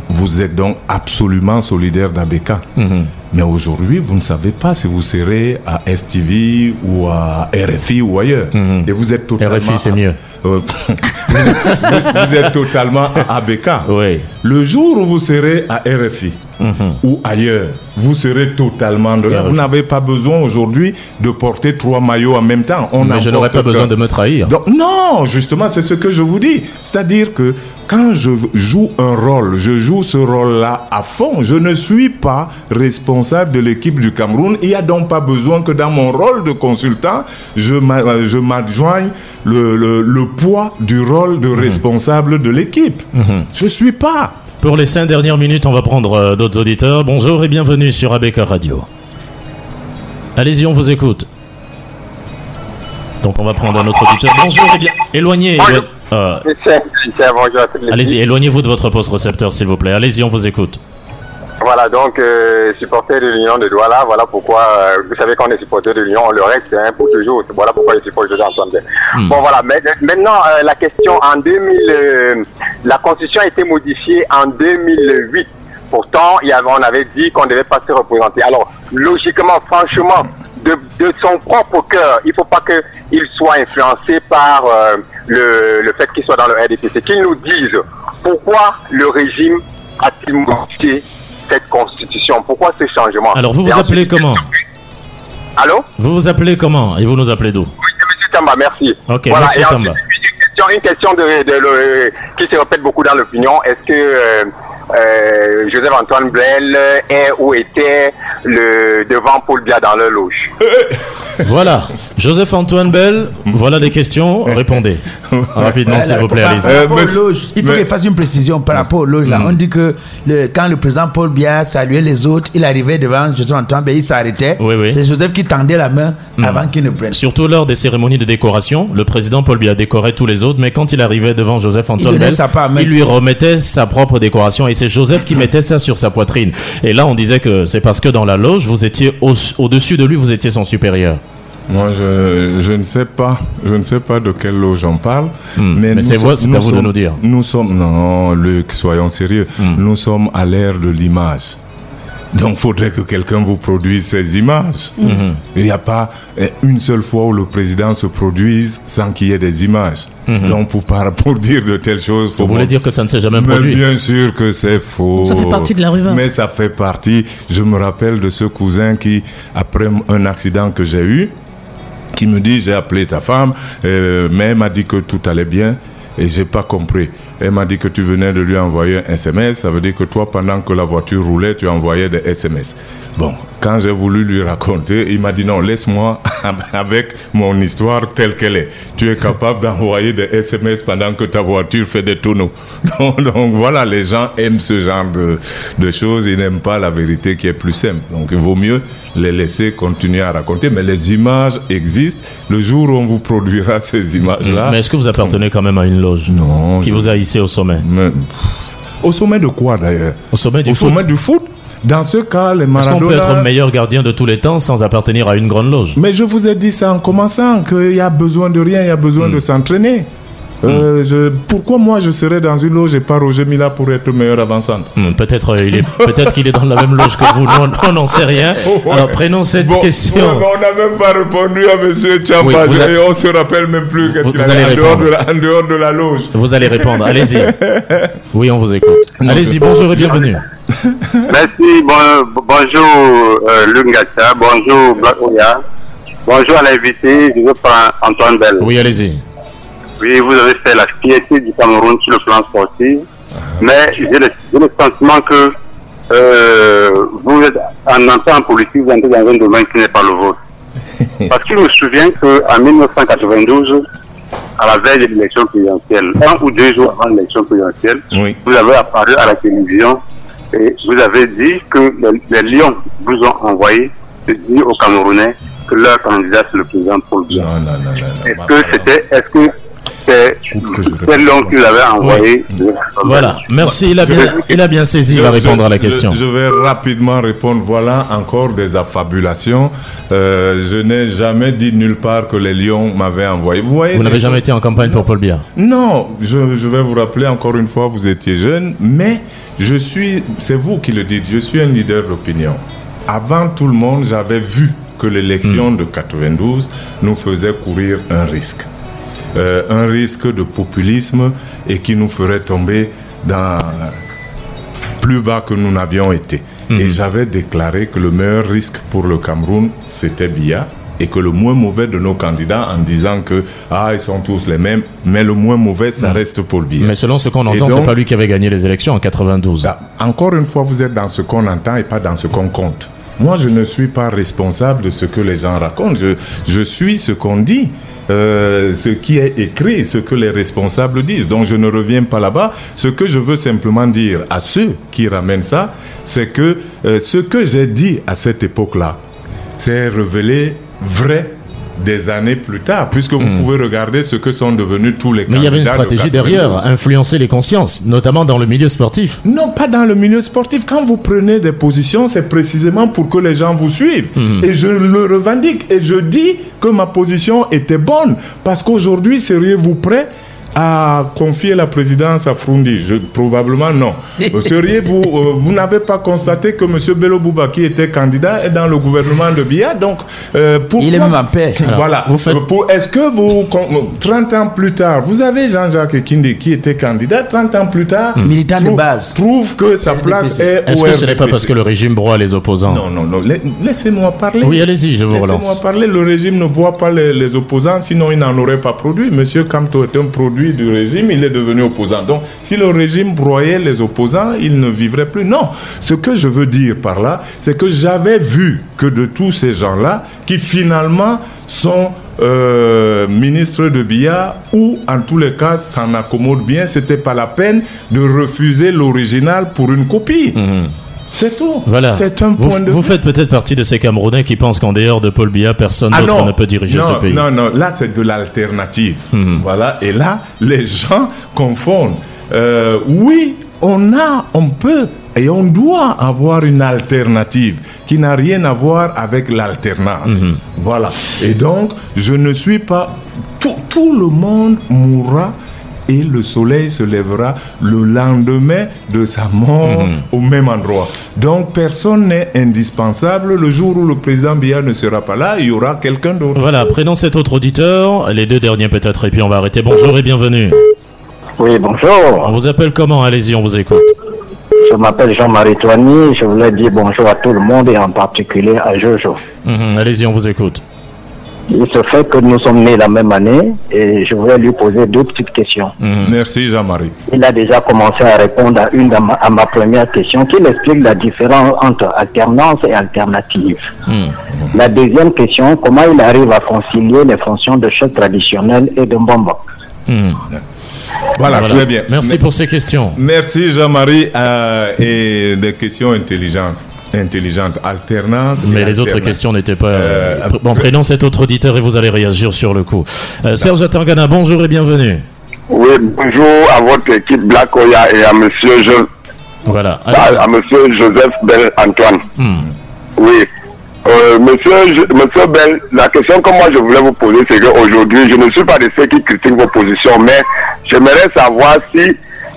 Vous êtes donc absolument solidaire d'ABK. Mhm. Mais aujourd'hui, vous ne savez pas si vous serez à STV ou à RFI ou ailleurs. Et vous êtes totalement... RFI, c'est mieux. Euh, vous êtes totalement à ABK. Oui. Le jour où vous serez à RFI ou ailleurs, vous serez totalement de là. Vous n'avez pas besoin aujourd'hui de porter trois maillots en même temps. On Mais je n'aurais pas besoin de me trahir. Donc, non, justement, c'est ce que je vous dis. C'est-à-dire que quand je joue un rôle, je joue ce rôle-là à fond. Je ne suis pas responsable de l'équipe du Cameroun. Il n'y a donc pas besoin que dans mon rôle de consultant, je m'a- je m'adjoigne le, le- le poids du rôle de responsable de l'équipe. Je ne suis pas. Pour les cinq dernières minutes, on va prendre euh, d'autres auditeurs. Bonjour et bienvenue sur ABK Radio. Allez-y, on vous écoute. Donc on va prendre un autre auditeur. Bonjour et bien. Éloignez. Bonjour. éloignez- euh, Allez-y, éloignez-vous de votre poste récepteur, s'il vous plaît. Allez-y, on vous écoute. Voilà, donc, euh, supporter de l'Union de Douala, voilà pourquoi, euh, vous savez qu'on est supporter de l'Union, on le reste hein, pour toujours. Voilà pourquoi je supporte Antoine Bell. Bon, voilà, mais, maintenant, euh, la question, en 2000, euh, la Constitution a été modifiée en 2008. Pourtant, il y avait, on avait dit qu'on ne devait pas se représenter. Alors, logiquement, franchement, de, de son propre cœur. Il ne faut pas qu'il soit influencé par euh, le, le fait qu'il soit dans le RDPC. Qu'il nous dise pourquoi le régime a-t-il modifié cette constitution Pourquoi ces changements? Alors, vous vous appelez comment? Allô? Vous vous appelez comment? Et vous nous appelez d'où? Oui, c'est Monsieur Tamba, merci. Ok, voilà, ensuite, Tamba. Une question, une question de, qui se répète beaucoup dans l'opinion. Est-ce que euh, euh, Joseph-Antoine Blel est ou était le, devant Paul Biya dans leur loge Voilà. Joseph-Antoine Bell, voilà des questions. Répondez. Rapidement, s'il vous plaît, allez-y. Euh, il faut mais- qu'il fasse une précision par rapport aux loges. Là. On dit que le- quand le président Paul Biya saluait les autres, il arrivait devant Joseph Antoine, ben, il s'arrêtait. Oui, oui. C'est Joseph qui tendait la main avant qu'il ne prenne. Surtout lors des cérémonies de décoration, le président Paul Biya décorait tous les autres, mais quand il arrivait devant Joseph Antoine donnait Bell, sa part à mettre. il lui remettait sa propre décoration et c'est Joseph qui mettait ça sur sa poitrine. Et là, on disait que c'est parce que dans la loge, vous étiez au- au-dessus de lui, vous étiez son supérieur. Moi, je, je ne sais pas, je ne sais pas de quelle loge on parle. Hmm, mais c'est vous- à vous de nous dire. Nous sommes, non, Luc, soyons sérieux. Hmm. Nous sommes à l'ère de l'image. Donc, il faudrait que quelqu'un vous produise ces images. Hmm. Il n'y a pas eh, une seule fois où le président se produise sans qu'il y ait des images. Donc, pour, par- pour dire de telles choses, faut. Vous voulez dire que ça ne s'est jamais mais produit bien sûr que c'est faux. Ça fait partie de la rumeur. Mais ça fait partie. Je me rappelle de ce cousin qui, après un accident que j'ai eu, qui me dit j'ai appelé ta femme, euh, mais elle m'a dit que tout allait bien et j'ai pas compris. Elle m'a dit que tu venais de lui envoyer un SMS, ça veut dire que toi pendant que la voiture roulait, tu envoyais des SMS. Bon, quand j'ai voulu lui raconter, il m'a dit non, laisse-moi avec mon histoire telle qu'elle est. Tu es capable d'envoyer des SMS pendant que ta voiture fait des tonneaux. Donc, donc voilà, les gens aiment ce genre de, de choses, ils n'aiment pas la vérité qui est plus simple. Donc il vaut mieux les laisser continuer à raconter, mais les images existent. Le jour où on vous produira ces images-là, Mais est-ce que vous appartenez quand même à une loge? Non, qui je- vous a au sommet. Mais- au sommet de quoi d'ailleurs? Au sommet du Au foot. sommet du foot? Dans ce cas, les Est-ce qu'on peut être Maradona... meilleur gardien de tous les temps sans appartenir à une grande loge? Mais je vous ai dit ça en commençant, qu'il y a besoin de rien, il y a besoin de s'entraîner. Euh, je- pourquoi moi je serais dans une loge et pas Roger Mila pour être meilleur avant-centre? Hmm, Peut-être euh, il est peut-être qu'il est dans la même loge que vous. Nous, on- n'en sait rien. Alors prenons cette Bon, question. ouais, mais on n'a même pas répondu à M. Tchamba. Oui, et on se rappelle même plus qu'est-ce Vous- qu'il vous a dit allez en dehors, répondre. de la, en dehors de la loge. Vous allez répondre. Allez-y. Oui, on vous écoute. Allez-y. Bonjour et bienvenue. Merci, bon- bonjour euh, Lungacha, bonjour Black Oya, bonjour à l'invité, je veux prendre Antoine Bell. Oui, allez-y. Oui, vous avez fait la fierté du Cameroun sur le plan sportif, mais j'ai le, sentiment que euh, vous êtes en entrant en politique, vous entrez dans un domaine qui n'est pas le vôtre. Parce qu'il me souvient qu'en 1992, à la veille de l'élection présidentielle, un ou deux jours avant l'élection présidentielle, Oui. vous avez apparu à la télévision et vous avez dit que les, les Lions vous ont envoyé de dire aux Camerounais que leur candidat c'est le président Paul Biya. Est-ce que c'était, est-ce que c'est que je c'est Lion qui l'avait envoyé Voilà. Merci. Il a bien, il a bien saisi. Il va Je- répondre à la question. Je, vais rapidement répondre. Voilà encore des affabulations. Euh, je n'ai jamais dit nulle part que les lions m'avaient envoyé. Vous voyez Vous n'avez jamais été en campagne pour Paul Biya. Non, je, je vais vous rappeler encore une fois, vous étiez jeune, mais je suis, c'est vous qui le dites, je suis un leader d'opinion. Avant tout le monde, j'avais vu que l'élection de 92 nous faisait courir un risque. Euh, un risque de populisme et qui nous ferait tomber dans plus bas que nous n'avions été. Et j'avais déclaré que le meilleur risque pour le Cameroun, c'était Biya, et que le moins mauvais de nos candidats, en disant que ah ils sont tous les mêmes, mais le moins mauvais, ça reste Paul Biya. Mais selon ce qu'on entend, c'est pas lui qui avait gagné les élections en 92. Ah, Encore une fois, vous êtes dans ce qu'on entend et pas dans ce qu'on compte. Moi, je ne suis pas responsable de ce que les gens racontent. Je, suis ce qu'on dit, euh, ce qui est écrit, ce que les responsables disent. Donc, je ne reviens pas là-bas. Ce que je veux simplement dire à ceux qui ramènent ça, c'est que euh, ce que j'ai dit à cette époque-là, c'est révélé vrai des années plus tard, puisque vous pouvez regarder ce que sont devenus tous les Hmm. Mais il y avait une candidats de stratégie 92. derrière, influencer les consciences, notamment dans le milieu sportif. Non, pas dans le milieu sportif. Quand vous prenez des positions, c'est précisément pour que les gens vous suivent. Et je le revendique. Et je dis que ma position était bonne. Parce qu'aujourd'hui, seriez-vous prêt a confié la présidence à Frundi Je, Probablement non. Seriez-vous, euh, vous n'avez pas constaté que M. Bello Bouba, qui était candidat, est dans le gouvernement de Biya? Donc, euh, pourquoi, Il est même en paix. Voilà. faites- Est-ce que vous, con- 30 ans plus tard, vous avez Jean-Jacques Kindi qui était candidat, 30 ans plus tard, Militant de trouve- base. trouve que sa place est Est-ce que ce n'est pas parce que le régime broie les opposants? Non, non, non. La- Laissez-moi parler. Oui, allez-y, je vous Laissez-moi relance. parler. Le régime ne boit pas les, les opposants, sinon il n'en aurait pas produit. Monsieur Kamto est un produit du régime, il est devenu opposant. Donc, si le régime broyait les opposants, il ne vivrait plus. Non. Ce que je veux dire par là, c'est que j'avais vu que de tous ces gens-là, qui finalement sont euh, ministres de Bia, ou en tous les cas s'en accommodent bien, c'était pas la peine de refuser l'original pour une copie. C'est tout. Voilà. C'est un vous, point de vous vue. faites peut-être partie de ces Camerounais qui pensent qu'en dehors de Paul Biya, personne Ah d'autre ne peut diriger non, ce pays. Non, non, là c'est de l'alternative. Mhm. Voilà, et là les gens confondent. Euh, oui, on a, on peut et on doit avoir une alternative qui n'a rien à voir avec l'alternance. Mhm. Voilà. Et donc, je ne suis pas. Tout, tout le monde mourra et le soleil se lèvera le lendemain de sa mort Mhm. au même endroit. Donc personne n'est indispensable. Le jour où le président Biya ne sera pas là, il y aura quelqu'un d'autre. Voilà, prénom cet autre auditeur, les deux derniers peut-être, et puis on va arrêter. Bonjour et bienvenue. Oui, On bonjour. vous appelle comment? Allez-y, on vous écoute. Je m'appelle Jean-Marie Toigny. Je voulais dire bonjour à tout le monde et en particulier à Jojo. Mhm, Allez-y, on vous écoute. Il se fait que nous sommes nés la même année et je voulais lui poser deux petites questions. Mhm. Merci Jean-Marie. Il a déjà commencé à répondre à une de ma, à ma première question qui explique la différence entre alternance et alternative. Mhm. La deuxième question, comment il arrive à concilier les fonctions de chef traditionnel et de mbombo? Mhm. Voilà, Voilà. très bien. Merci Me- pour ces questions. Merci Jean-Marie euh, et des questions intelligentes, intelligentes, alternance. Mais les autres questions n'étaient pas. Euh, Pr- bon, prénom cet autre auditeur et vous allez réagir sur le coup. Euh, Serge Atangana, bonjour et bienvenue. Oui, bonjour à votre équipe Black Oya et à monsieur, jo Voilà. à, Allez. à monsieur Joseph Bell Antoine. Hmm. Oui. Euh, monsieur, Je- monsieur Bell, la question que moi je voulais vous poser, c'est qu'aujourd'hui, je ne suis pas de ceux qui critiquent vos positions, mais j'aimerais savoir si,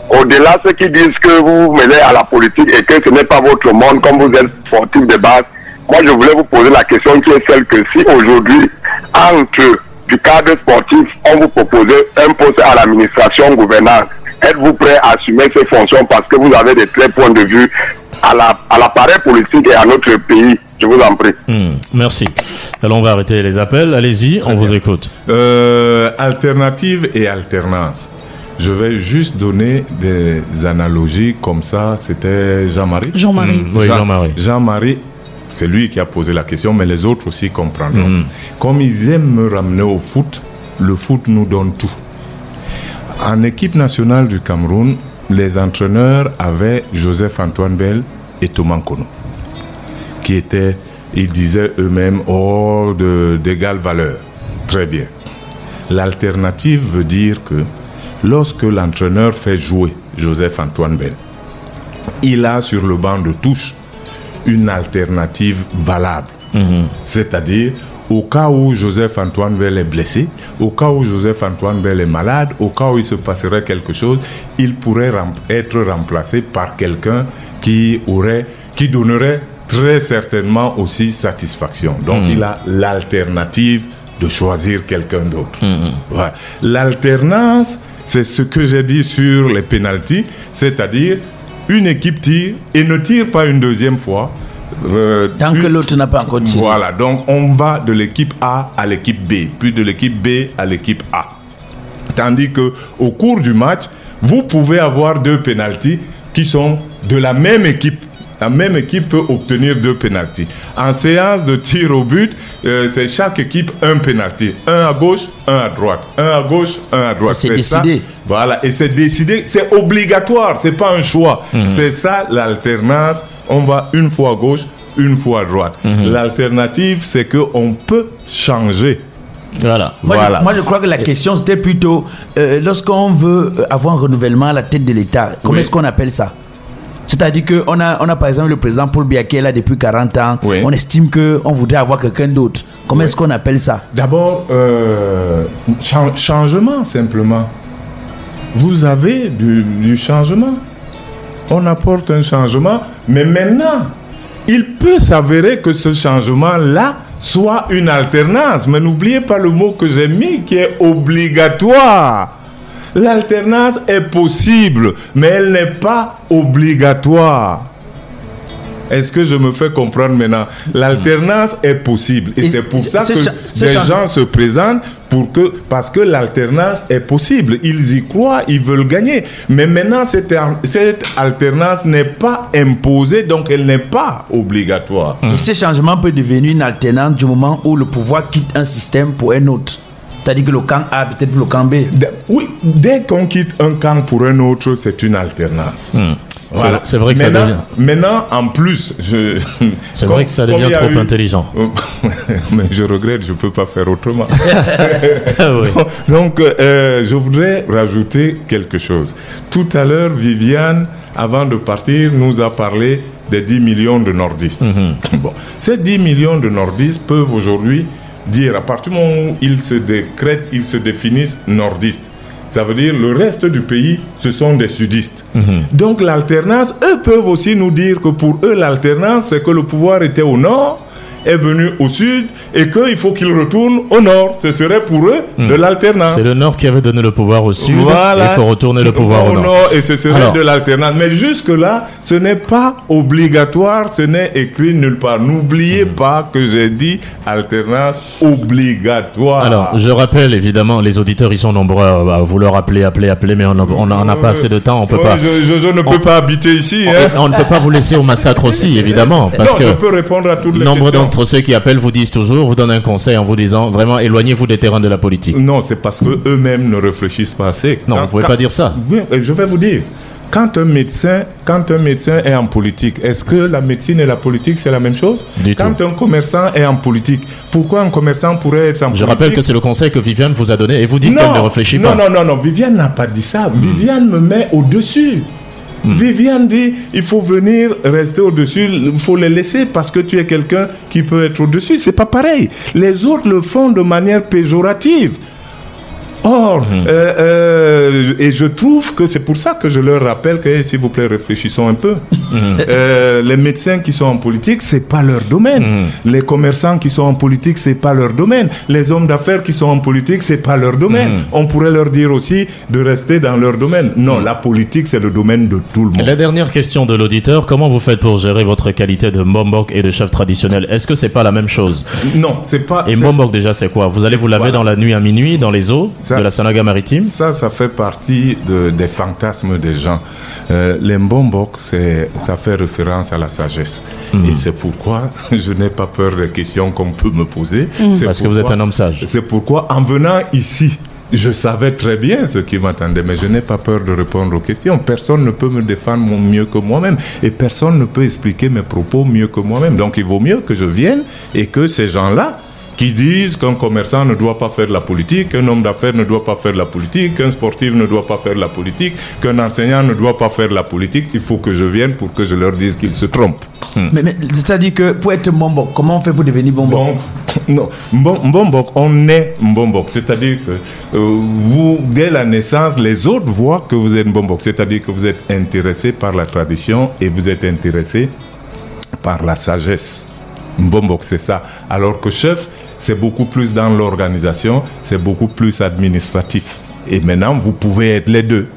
au-delà de ceux qui disent que vous vous mêlez à la politique et que ce n'est pas votre monde, comme vous êtes sportif de base, moi je voulais vous poser la question qui est celle que si aujourd'hui, entre du cadre sportif, on vous proposait un poste à l'administration gouvernante, êtes-vous prêt à assumer ces fonctions parce que vous avez des très points de vue à la- à l'appareil politique et à notre pays? Je vous en prie. Hmm. Merci. Alors on va arrêter les appels. Allez-y, on vous écoute. Euh, alternative et alternance. Je vais juste donner des analogies comme ça. C'était Jean-Marie Jean-Marie. Hmm. Oui, Jean- Jean-Marie. Jean-Marie, c'est lui qui a posé la question, mais les autres aussi comprendront. Mhm. Comme ils aiment me ramener au foot, le foot nous donne tout. En équipe nationale du Cameroun, les entraîneurs avaient Joseph-Antoine Bell et Thomas Kono, qui étaient, ils disaient eux-mêmes, hors de- d'égale valeur. Très bien. L'alternative veut dire que lorsque l'entraîneur fait jouer Joseph-Antoine Bell, il a sur le banc de touche une alternative valable. C'est-à-dire, au cas où Joseph-Antoine Bell est blessé, au cas où Joseph-Antoine Bell est malade, au cas où il se passerait quelque chose, il pourrait rem- être remplacé par quelqu'un qui aurait, qui donnerait très certainement aussi satisfaction. Donc, il a l'alternative de choisir quelqu'un d'autre. Voilà. L'alternance, c'est ce que j'ai dit sur les pénalties, c'est-à-dire une équipe tire et ne tire pas une deuxième fois. Euh, Tant que l'autre n'a pas encore tiré. Voilà, donc on va de l'équipe A à l'équipe B, puis de l'équipe B à l'équipe A. Tandis que au cours du match, vous pouvez avoir deux pénalties qui sont de la même équipe. La même équipe peut obtenir deux pénalties. En séance de tir au but, euh, c'est chaque équipe un pénalty. Un à gauche, un à droite. Un à gauche, un à droite. C'est ça. décidé. Voilà, et c'est décidé, c'est obligatoire, c'est pas un choix. C'est ça l'alternance. On va une fois à gauche, une fois à droite. L'alternative, c'est que on peut changer. Voilà. Moi, je- Voilà. moi, je crois que la question, c'était plutôt euh, lorsqu'on veut euh, avoir un renouvellement à la tête de l'État, comment Oui. est-ce qu'on appelle ça? C'est-à-dire qu'on a, on a par exemple le président Paul Biya qui est là depuis 40 ans. Oui. On estime qu'on voudrait avoir quelqu'un d'autre. Comment est-ce qu'on appelle ça? D'abord, euh, chan- changement simplement. vous avez du, du changement. On apporte un changement, mais maintenant, il peut s'avérer que ce changement-là soit une alternance. Mais n'oubliez pas le mot que j'ai mis qui est obligatoire. L'alternance est possible, mais elle n'est pas obligatoire. Est-ce que je me fais comprendre maintenant? L'alternance est possible. Et, Et c'est pour ça que cha- gens se présentent pour que, parce que l'alternance est possible. Ils y croient, ils veulent gagner. Mais maintenant, cette, cette alternance n'est pas imposée, donc elle n'est pas obligatoire. Et ce changement peut devenir une alternance du moment où le pouvoir quitte un système pour un autre. C'est-à-dire que le camp A peut-être pour le camp B. Oui, dès qu'on quitte un camp pour un autre, c'est une alternance. C'est- c'est vrai que ça devient- Maintenant, en plus, je. C'est vrai que ça devient trop eu- intelligent. Mais je regrette, je ne peux pas faire autrement. Ah oui. Donc, euh, je voudrais rajouter quelque chose. Tout à l'heure, Viviane, avant de partir, nous a parlé des 10 millions de nordistes. Bon, ces 10 millions de nordistes peuvent aujourd'hui dire, à partir du moment où ils se décrètent, ils se définissent nordistes. Ça veut dire le reste du pays, ce sont des sudistes. Donc l'alternance, eux peuvent aussi nous dire que pour eux, l'alternance, c'est que le pouvoir était au nord, est venu au sud, et qu'il faut qu'il retourne au nord. Ce serait pour eux de l'alternance. C'est le Nord qui avait donné le pouvoir au Sud. Voilà. et Il faut retourner le pouvoir au Nord. et ce serait Alors. de l'alternance. Mais jusque-là, ce n'est pas obligatoire, ce n'est écrit nulle part. N'oubliez Hmm. pas que j'ai dit alternance obligatoire. Alors, je rappelle évidemment, les auditeurs, ils sont nombreux à à vouloir appeler, appeler, appeler, mais on n'a pas assez de temps, on peut Ouais, pas. Je, je- je ne peux pas habiter ici. On, hein. on ne peut pas vous laisser au massacre aussi, évidemment, parce non, que je peux répondre à toutes les nombre questions. D'entre ceux qui appellent vous disent toujours, vous donnent un conseil en vous disant vraiment éloignez-vous des terrains de la politique. Non, c'est parce que eux-mêmes ne réfléchissent pas assez. Non, vous pouvez pas dire ça. Oui, je vais vous dire. Quand un médecin, quand un médecin est en politique, est-ce que la médecine et la politique c'est la même chose? Du Quand un commerçant est en politique, pourquoi un commerçant pourrait être en Je politique? rappelle que c'est le conseil que Viviane vous a donné et vous dites non, qu'elle ne réfléchit non, pas. Non, non, non, Viviane n'a pas dit ça. Viviane me met au-dessus. Hmm. Viviane dit, il faut venir rester au-dessus, il faut les laisser parce que tu es quelqu'un qui peut être au-dessus. C'est pas pareil. Les autres le font de manière péjorative. Or, Hmm. euh, euh, et je trouve que c'est pour ça que je leur rappelle que, s'il vous plaît, réfléchissons un peu. Hmm. Euh, les médecins qui sont en politique, c'est pas leur domaine. Hmm. Les commerçants qui sont en politique, c'est pas leur domaine. Les hommes d'affaires qui sont en politique, c'est pas leur domaine. On pourrait leur dire aussi de rester dans leur domaine. Non, la politique, c'est le domaine de tout le monde. La dernière question de l'auditeur, comment vous faites pour gérer votre qualité de Mbombok et de chef traditionnel? Est-ce que c'est pas la même chose? Non, c'est pas. Et Mbombok déjà c'est quoi? Vous allez vous laver Voilà. dans la nuit à minuit dans les eaux? Ça- de la Sanaga maritime Ça, ça fait partie de- des fantasmes des gens. Euh, les Mbombok, ça fait référence à la sagesse. Hmm. Et c'est pourquoi je n'ai pas peur des questions qu'on peut me poser. C'est Parce que vous êtes un homme sage. C'est pourquoi, en venant ici, je savais très bien ce qui m'attendait, mais je n'ai pas peur de répondre aux questions. Personne ne peut me défendre mieux que moi-même et personne ne peut expliquer mes propos mieux que moi-même. Donc il vaut mieux que je vienne et que ces gens-là qui disent qu'un commerçant ne doit pas faire la politique, qu'un homme d'affaires ne doit pas faire la politique, qu'un sportif ne doit pas faire la politique, qu'un enseignant ne doit pas faire la politique, il faut que je vienne pour que je leur dise qu'ils se trompent. Mais, mais c'est-à-dire que pour être Mbombo, comment on fait pour devenir Mbombo Bon, non, Mbombok, on est Mbombok. C'est-à-dire que euh, vous, dès la naissance, les autres voient que vous êtes Mbombok. C'est-à-dire que vous êtes intéressé par la tradition et vous êtes intéressé par la sagesse. Mbombok, c'est ça. Alors que chef, c'est beaucoup plus dans l'organisation, c'est beaucoup plus administratif. Et maintenant, vous pouvez être les deux.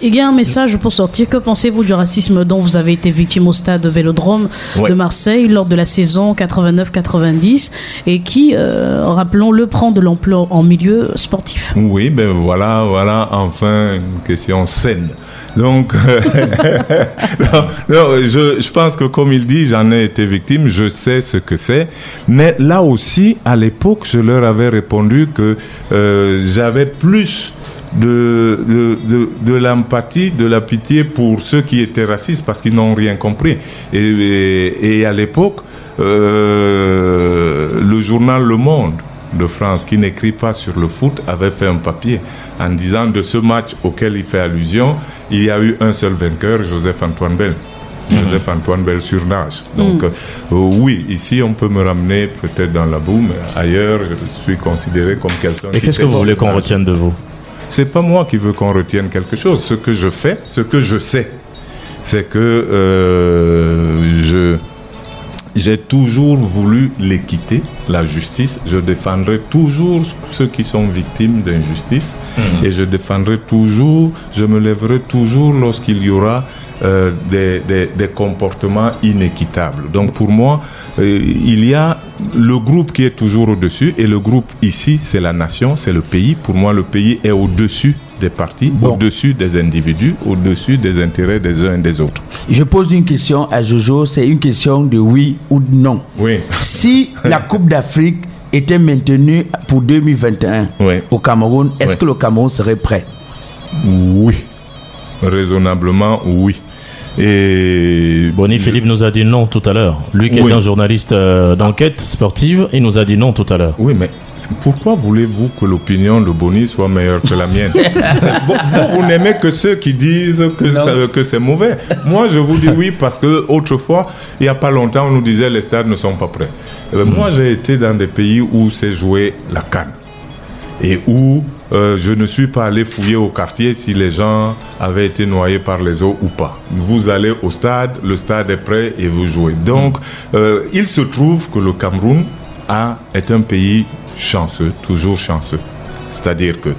Il y a un message pour sortir. Que pensez-vous du racisme dont vous avez été victime au stade Vélodrome Ouais. de Marseille lors de la saison 89-90 et qui, euh, rappelons-le, prend de l'ampleur en milieu sportif? Oui, ben voilà, voilà, enfin une question saine. Donc, non, non, je, je pense que comme il dit, j'en ai été victime, je sais ce que c'est. Mais là aussi, à l'époque, je leur avais répondu que euh, j'avais plus de, de, de, de l'empathie, de la pitié pour ceux qui étaient racistes parce qu'ils n'ont rien compris. Et, et, et à l'époque, euh, le journal Le Monde de France, qui n'écrit pas sur le foot, avait fait un papier en disant de ce match auquel il fait allusion, il y a eu un seul vainqueur, Joseph-Antoine Bell. Joseph-Antoine Bell surnage. Donc, euh, oui, ici, on peut me ramener peut-être dans la boue, mais ailleurs, je suis considéré comme quelqu'un Et qu'est-ce que vous voulez qu'on retienne de vous? C'est pas moi qui veux qu'on retienne quelque chose. Ce que je fais, ce que je sais, c'est que euh, je j'ai toujours voulu l'équité, la justice. Je défendrai toujours ceux qui sont victimes d'injustice. Mhm. Et je défendrai toujours, je me lèverai toujours lorsqu'il y aura euh, des, des- des comportements inéquitables. Donc pour moi, euh, il y a le groupe qui est toujours au-dessus. Et le groupe ici, c'est la nation, c'est le pays. Pour moi, le pays est au-dessus des partis, Bon. au-dessus des individus, au-dessus des intérêts des uns et des autres. Je pose une question à Jojo, c'est une question de oui ou de non. Oui. Si la Coupe d'Afrique était maintenue pour 2021 Oui. au Cameroun, est-ce Oui. que le Cameroun serait prêt? Oui. Raisonnablement, oui. Et Bonnie Philippe nous a dit non tout à l'heure. Lui qui Oui. est un journaliste euh, d'enquête sportive, il nous a dit non tout à l'heure. Oui, mais pourquoi voulez-vous que l'opinion de Bonnie soit meilleure que la mienne? Bon, Vous, vous n'aimez que ceux qui disent que, ça- que c'est mauvais. Moi, je vous dis oui parce que autrefois, il n'y a pas longtemps, on nous disait les stades ne sont pas prêts. Euh, Moi, j'ai été dans des pays où s'est joué la canne et où euh, je ne suis pas allé fouiller au quartier si les gens avaient été noyés par les eaux ou pas. Vous allez au stade, le stade est prêt et vous jouez. Donc, euh, il se trouve que le Cameroun a, est un pays chanceux, toujours chanceux. C'est-à-dire que,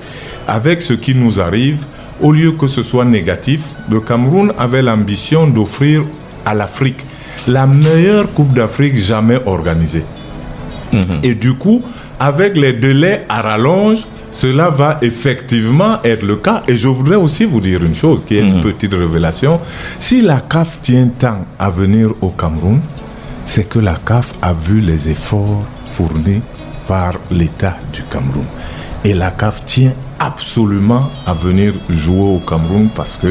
avec ce qui nous arrive, au lieu que ce soit négatif, le Cameroun avait l'ambition d'offrir à l'Afrique la meilleure Coupe d'Afrique jamais organisée. Et du coup, avec les délais à rallonge, cela va effectivement être le cas. Et je voudrais aussi vous dire une chose qui est une petite révélation. Si la CAF tient tant à venir au Cameroun, c'est que la CAF a vu les efforts fournis par l'État du Cameroun. Et la CAF tient absolument à venir jouer au Cameroun parce que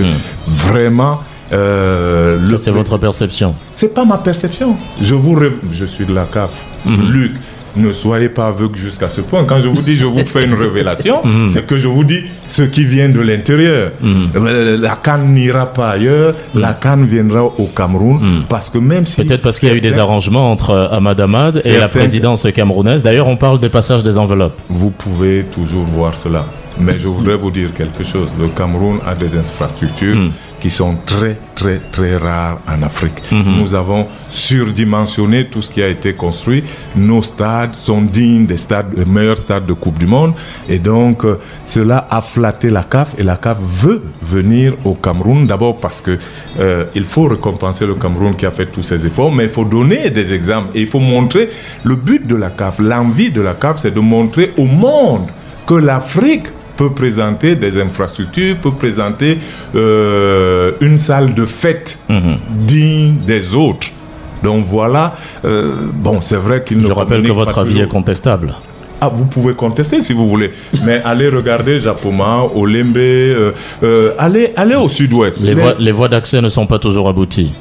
vraiment... euh, le c'est votre perception. c'est pas ma perception. Je vous je suis de la CAF. Luc, ne soyez pas aveugle jusqu'à ce point. Quand je vous dis je vous fais une révélation, c'est que je vous dis ce qui vient de l'intérieur. Euh, La canne n'ira pas ailleurs, la canne viendra au Cameroun parce que même si Peut-être parce qu'il y a eu des arrangements entre euh, Ahmad Ahmad et la présidence camerounaise. D'ailleurs, on parle des passages des enveloppes. Vous pouvez toujours voir cela. Mais je voudrais vous dire quelque chose. Le Cameroun a des infrastructures qui sont très, très, très rares en Afrique. Nous avons surdimensionné tout ce qui a été construit. Nos stades sont dignes des stades, des meilleurs stades de Coupe du Monde. Et donc, euh, cela a flatté la CAF et la CAF veut venir au Cameroun. D'abord parce que euh, il faut récompenser le Cameroun qui a fait tous ces efforts, mais il faut donner des exemples et il faut montrer le but de la CAF, l'envie de la CAF, c'est de montrer au monde que l'Afrique peut présenter des infrastructures, peut présenter euh, une salle de fête digne des autres. Donc voilà, euh, bon, c'est vrai qu'il ne Je rappelle que votre avis est contestable. Ah, vous pouvez contester si vous voulez, mais allez regarder Japoma, Olembe, euh, euh, allez, allez au sud-ouest. Les Mais voies, les voies d'accès ne sont pas toujours abouties.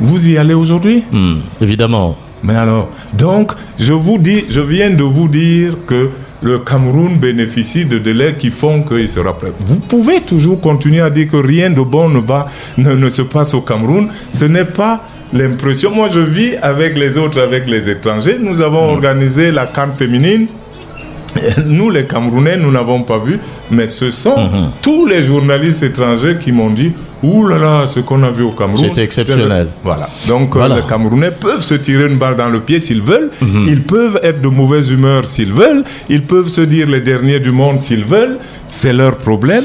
Vous y allez aujourd'hui? Hmm, évidemment. Mais alors, donc, je vous dis, je viens de vous dire que le Cameroun bénéficie de délais qui font qu'il sera prêt. Vous pouvez toujours continuer à dire que rien de bon ne va, ne, ne se passe au Cameroun. Ce n'est pas l'impression. Moi, je vis avec les autres, avec les étrangers. Nous avons organisé la canne féminine. Nous, les Camerounais, nous n'avons pas vu, mais ce sont tous les journalistes étrangers qui m'ont dit Ouh là là, ce qu'on a vu au Cameroun. C'était exceptionnel. Voilà. Donc, euh, Voilà. les Camerounais peuvent se tirer une balle dans le pied s'ils veulent. Mhm. Ils peuvent être de mauvaise humeur s'ils veulent. Ils peuvent se dire les derniers du monde s'ils veulent. C'est leur problème.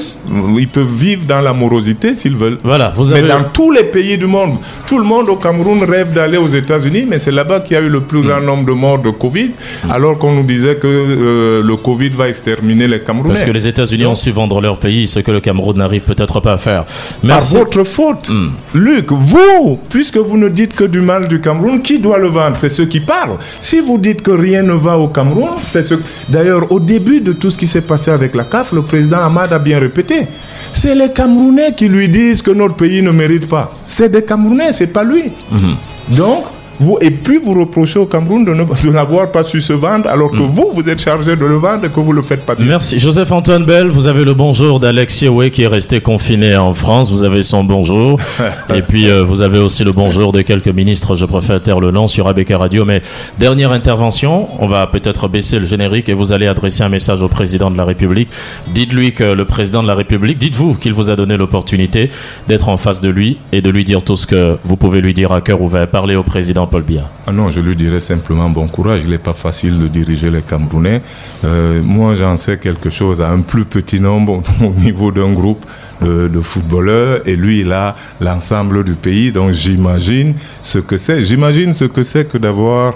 Ils peuvent vivre dans la morosité s'ils veulent. Voilà, vous Mais avez. dans tous les pays du monde, tout le monde au Cameroun rêve d'aller aux États-Unis, mais c'est là-bas qu'il y a eu le plus grand nombre de morts de Covid, alors qu'on nous disait que euh, le Covid va exterminer les Camerounais. Parce que les États-Unis ont su vendre leur pays, ce que le Cameroun n'arrive peut-être pas à faire. Merci. Votre faute. Mm. Luc, vous, puisque vous ne dites que du mal du Cameroun, qui doit le vendre C'est ceux qui parlent. Si vous dites que rien ne va au Cameroun, c'est ce... D'ailleurs, au début de tout ce qui s'est passé avec la CAF, le président Ahmad a bien répété. C'est les Camerounais qui lui disent que notre pays ne mérite pas. C'est des Camerounais, c'est pas lui. Mm-hmm. Donc, vous, et puis vous reprochez au Cameroun de, ne- de n'avoir pas su se vendre, alors que vous, vous êtes chargé de le vendre et que vous le faites pas bien. Merci. Joseph-Antoine Bell, vous avez le bonjour d'Alex Yewé qui est resté confiné en France. Vous avez son bonjour. Et puis, euh, vous avez aussi le bonjour de quelques ministres, je préfère taire le nom, sur ABK Radio. Mais dernière intervention, on va peut-être baisser le générique et vous allez adresser un message au président de la République. Dites-lui que le président de la République, dites-vous qu'il vous a donné l'opportunité d'être en face de lui et de lui dire tout ce que vous pouvez lui dire à cœur ouvert. Parlez au président Paul. Ah non, je lui dirais simplement bon courage. Il n'est pas facile de diriger les Camerounais. Euh, moi, j'en sais quelque chose à un plus petit nombre au niveau d'un groupe de, de footballeurs. Et lui, il a l'ensemble du pays. Donc, j'imagine ce que c'est. J'imagine ce que c'est que d'avoir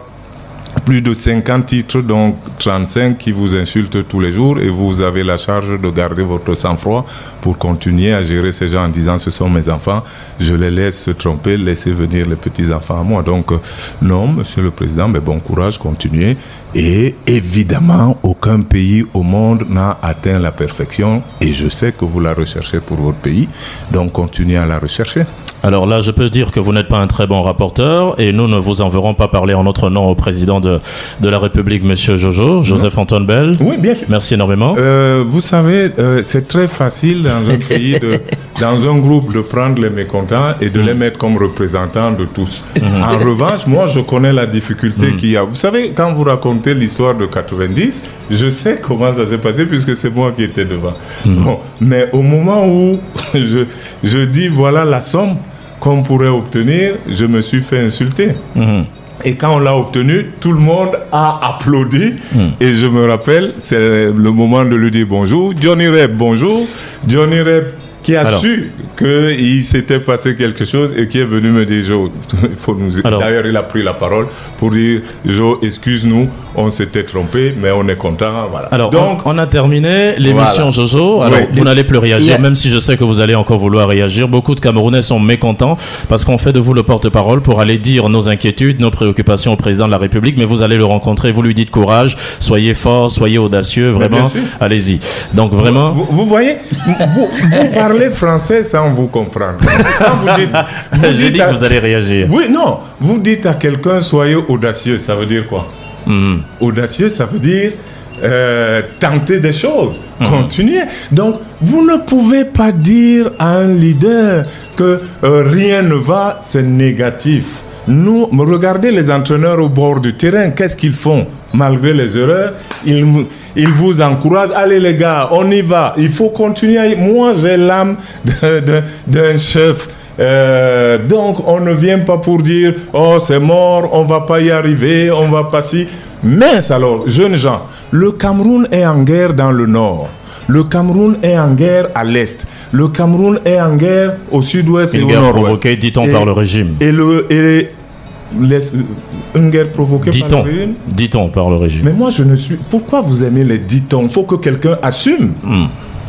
plus de 50 titres, donc 35 qui vous insultent tous les jours et vous avez la charge de garder votre sang-froid pour continuer à gérer ces gens en disant ce sont mes enfants, je les laisse se tromper, laissez venir les petits-enfants à moi. Donc euh, non, monsieur le président, mais bon courage, continuez. Et évidemment, aucun pays au monde n'a atteint la perfection et je sais que vous la recherchez pour votre pays, donc continuez à la rechercher. Alors là, je peux dire que vous n'êtes pas un très bon rapporteur et nous ne vous enverrons pas parler en notre nom au président de, de la République, Monsieur Jojo, Joseph-Antoine Bell. Oui, bien sûr. Merci énormément. Euh, vous savez, euh, c'est très facile dans un pays, de, dans un groupe, de prendre les mécontents et de les mettre comme représentants de tous. En revanche, moi, je connais la difficulté qu'il y a. Vous savez, quand vous racontez l'histoire de 90, je sais comment ça s'est passé puisque c'est moi qui étais devant. Bon, mais au moment où je, je dis voilà la somme qu'on pourrait obtenir, je me suis fait insulter. Et quand on l'a obtenu, tout le monde a applaudi. Et je me rappelle, c'est le moment de lui dire bonjour. Johnny Rep, bonjour. Johnny Rep qui a Alors. su qu'il s'était passé quelque chose et qui est venu me dire, Jo, il faut nous... D'ailleurs, il a pris la parole pour dire, Jo, excuse-nous, on s'était trompé, mais on est content. Voilà. Alors, Donc, on, on a terminé l'émission Voilà. Jojo. Alors, Oui. vous n'allez plus réagir, Yeah. même si je sais que vous allez encore vouloir réagir. Beaucoup de Camerounais sont mécontents parce qu'on fait de vous le porte-parole pour aller dire nos inquiétudes, nos préoccupations au président de la République. Mais vous allez le rencontrer, vous lui dites courage, soyez fort, soyez audacieux, vraiment, allez-y. Donc, vraiment, Vous, vous voyez, vous, vous parlez français sans vous comprendre. Quand vous dites, vous dites dit à- que vous allez réagir. Oui, non. Vous dites à quelqu'un soyez audacieux, ça veut dire quoi? Mhm. Audacieux, ça veut dire euh, tenter des choses, Mhm. continuer. Donc, vous ne pouvez pas dire à un leader que euh, rien ne va, c'est négatif. Nous, regardez les entraîneurs au bord du terrain, qu'est-ce qu'ils font? Malgré les erreurs, ils, ils vous encouragent. Allez les gars, on y va. Il faut continuer. Moi, j'ai l'âme d'un chef. Euh, donc, on ne vient pas pour dire, oh, c'est mort, on va pas y arriver, on va pas si. Mince alors, jeunes gens, le Cameroun est en guerre dans le nord. Le Cameroun est en guerre à l'est. Le Cameroun est en guerre au sud-ouest et au nord-ouest. provoquée, dit-on, par le régime. Et le et les- une guerre provoquée par le régime. dit-on par le régime. Mais moi, je ne suis. Pourquoi vous aimez les dit-on? Il faut que quelqu'un assume. Hmm.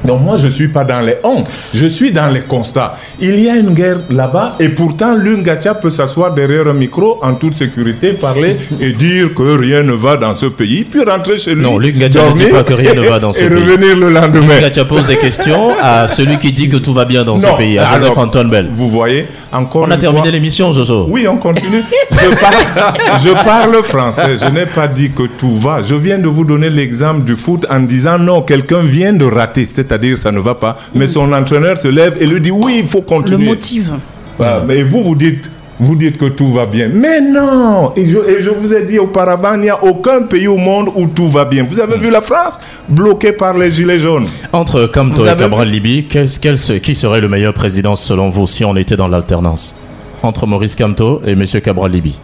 Donc moi, je ne suis pas dans les hontes, je suis dans les constats. Il y a une guerre là-bas et pourtant l'Ungatia peut s'asseoir derrière un micro en toute sécurité, parler et dire que rien ne va dans ce pays, puis rentrer chez lui, Non, Luc Ngatia ne dit pas que rien ne va dans ce et pays. revenir le lendemain. Ngatia pose des questions à celui qui dit que tout va bien dans ce pays, à alors, Joseph-Antoine Bell. Vous voyez, encore On a une terminé l'émission, Jojo. Oui, on continue. Je parle, je parle français. Je n'ai pas dit que tout va. Je viens de vous donner l'exemple du foot en disant non, quelqu'un vient de rater, c'est-à-dire ça ne va pas. Mais son entraîneur se lève et lui dit oui, il faut Le continuer. motive. Voilà. Mais vous, vous dites. Vous dites que tout va bien. Mais non et je, et je vous ai dit auparavant, il n'y a aucun pays au monde où tout va bien. Vous avez vu la France bloquée par les gilets jaunes. Entre Kamto Vous et Cabral Libi, qu'est-ce- quel se- qui serait le meilleur président selon vous si on était dans l'alternance? Entre Maurice Kamto et M. Cabral Libi.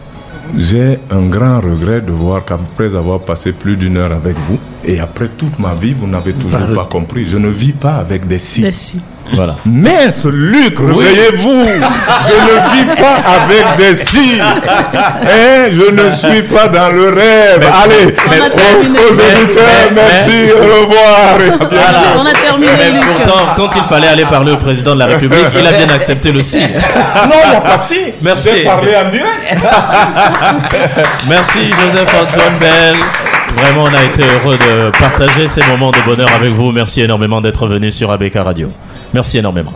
J'ai un grand regret de voir qu'après avoir passé plus d'une heure avec vous, et après toute ma vie, vous n'avez toujours pas compris. Je ne vis pas avec des si. Merci. Voilà. Mince, Luc, réveillez-vous Je ne vis pas avec des si Hein, Je ne suis pas dans le rêve Allez, aux, mais- merci, au revoir. Voilà. On a terminé, Mais Luc. pourtant, quand il fallait aller parler au président de la République, il a bien accepté le si. Non, il n'y a pas si Merci. J'ai parlé en direct Merci Joseph-Antoine Bell. Vraiment, on a été heureux de partager ces moments de bonheur avec vous. Merci énormément d'être venu sur ABK Radio. Merci énormément.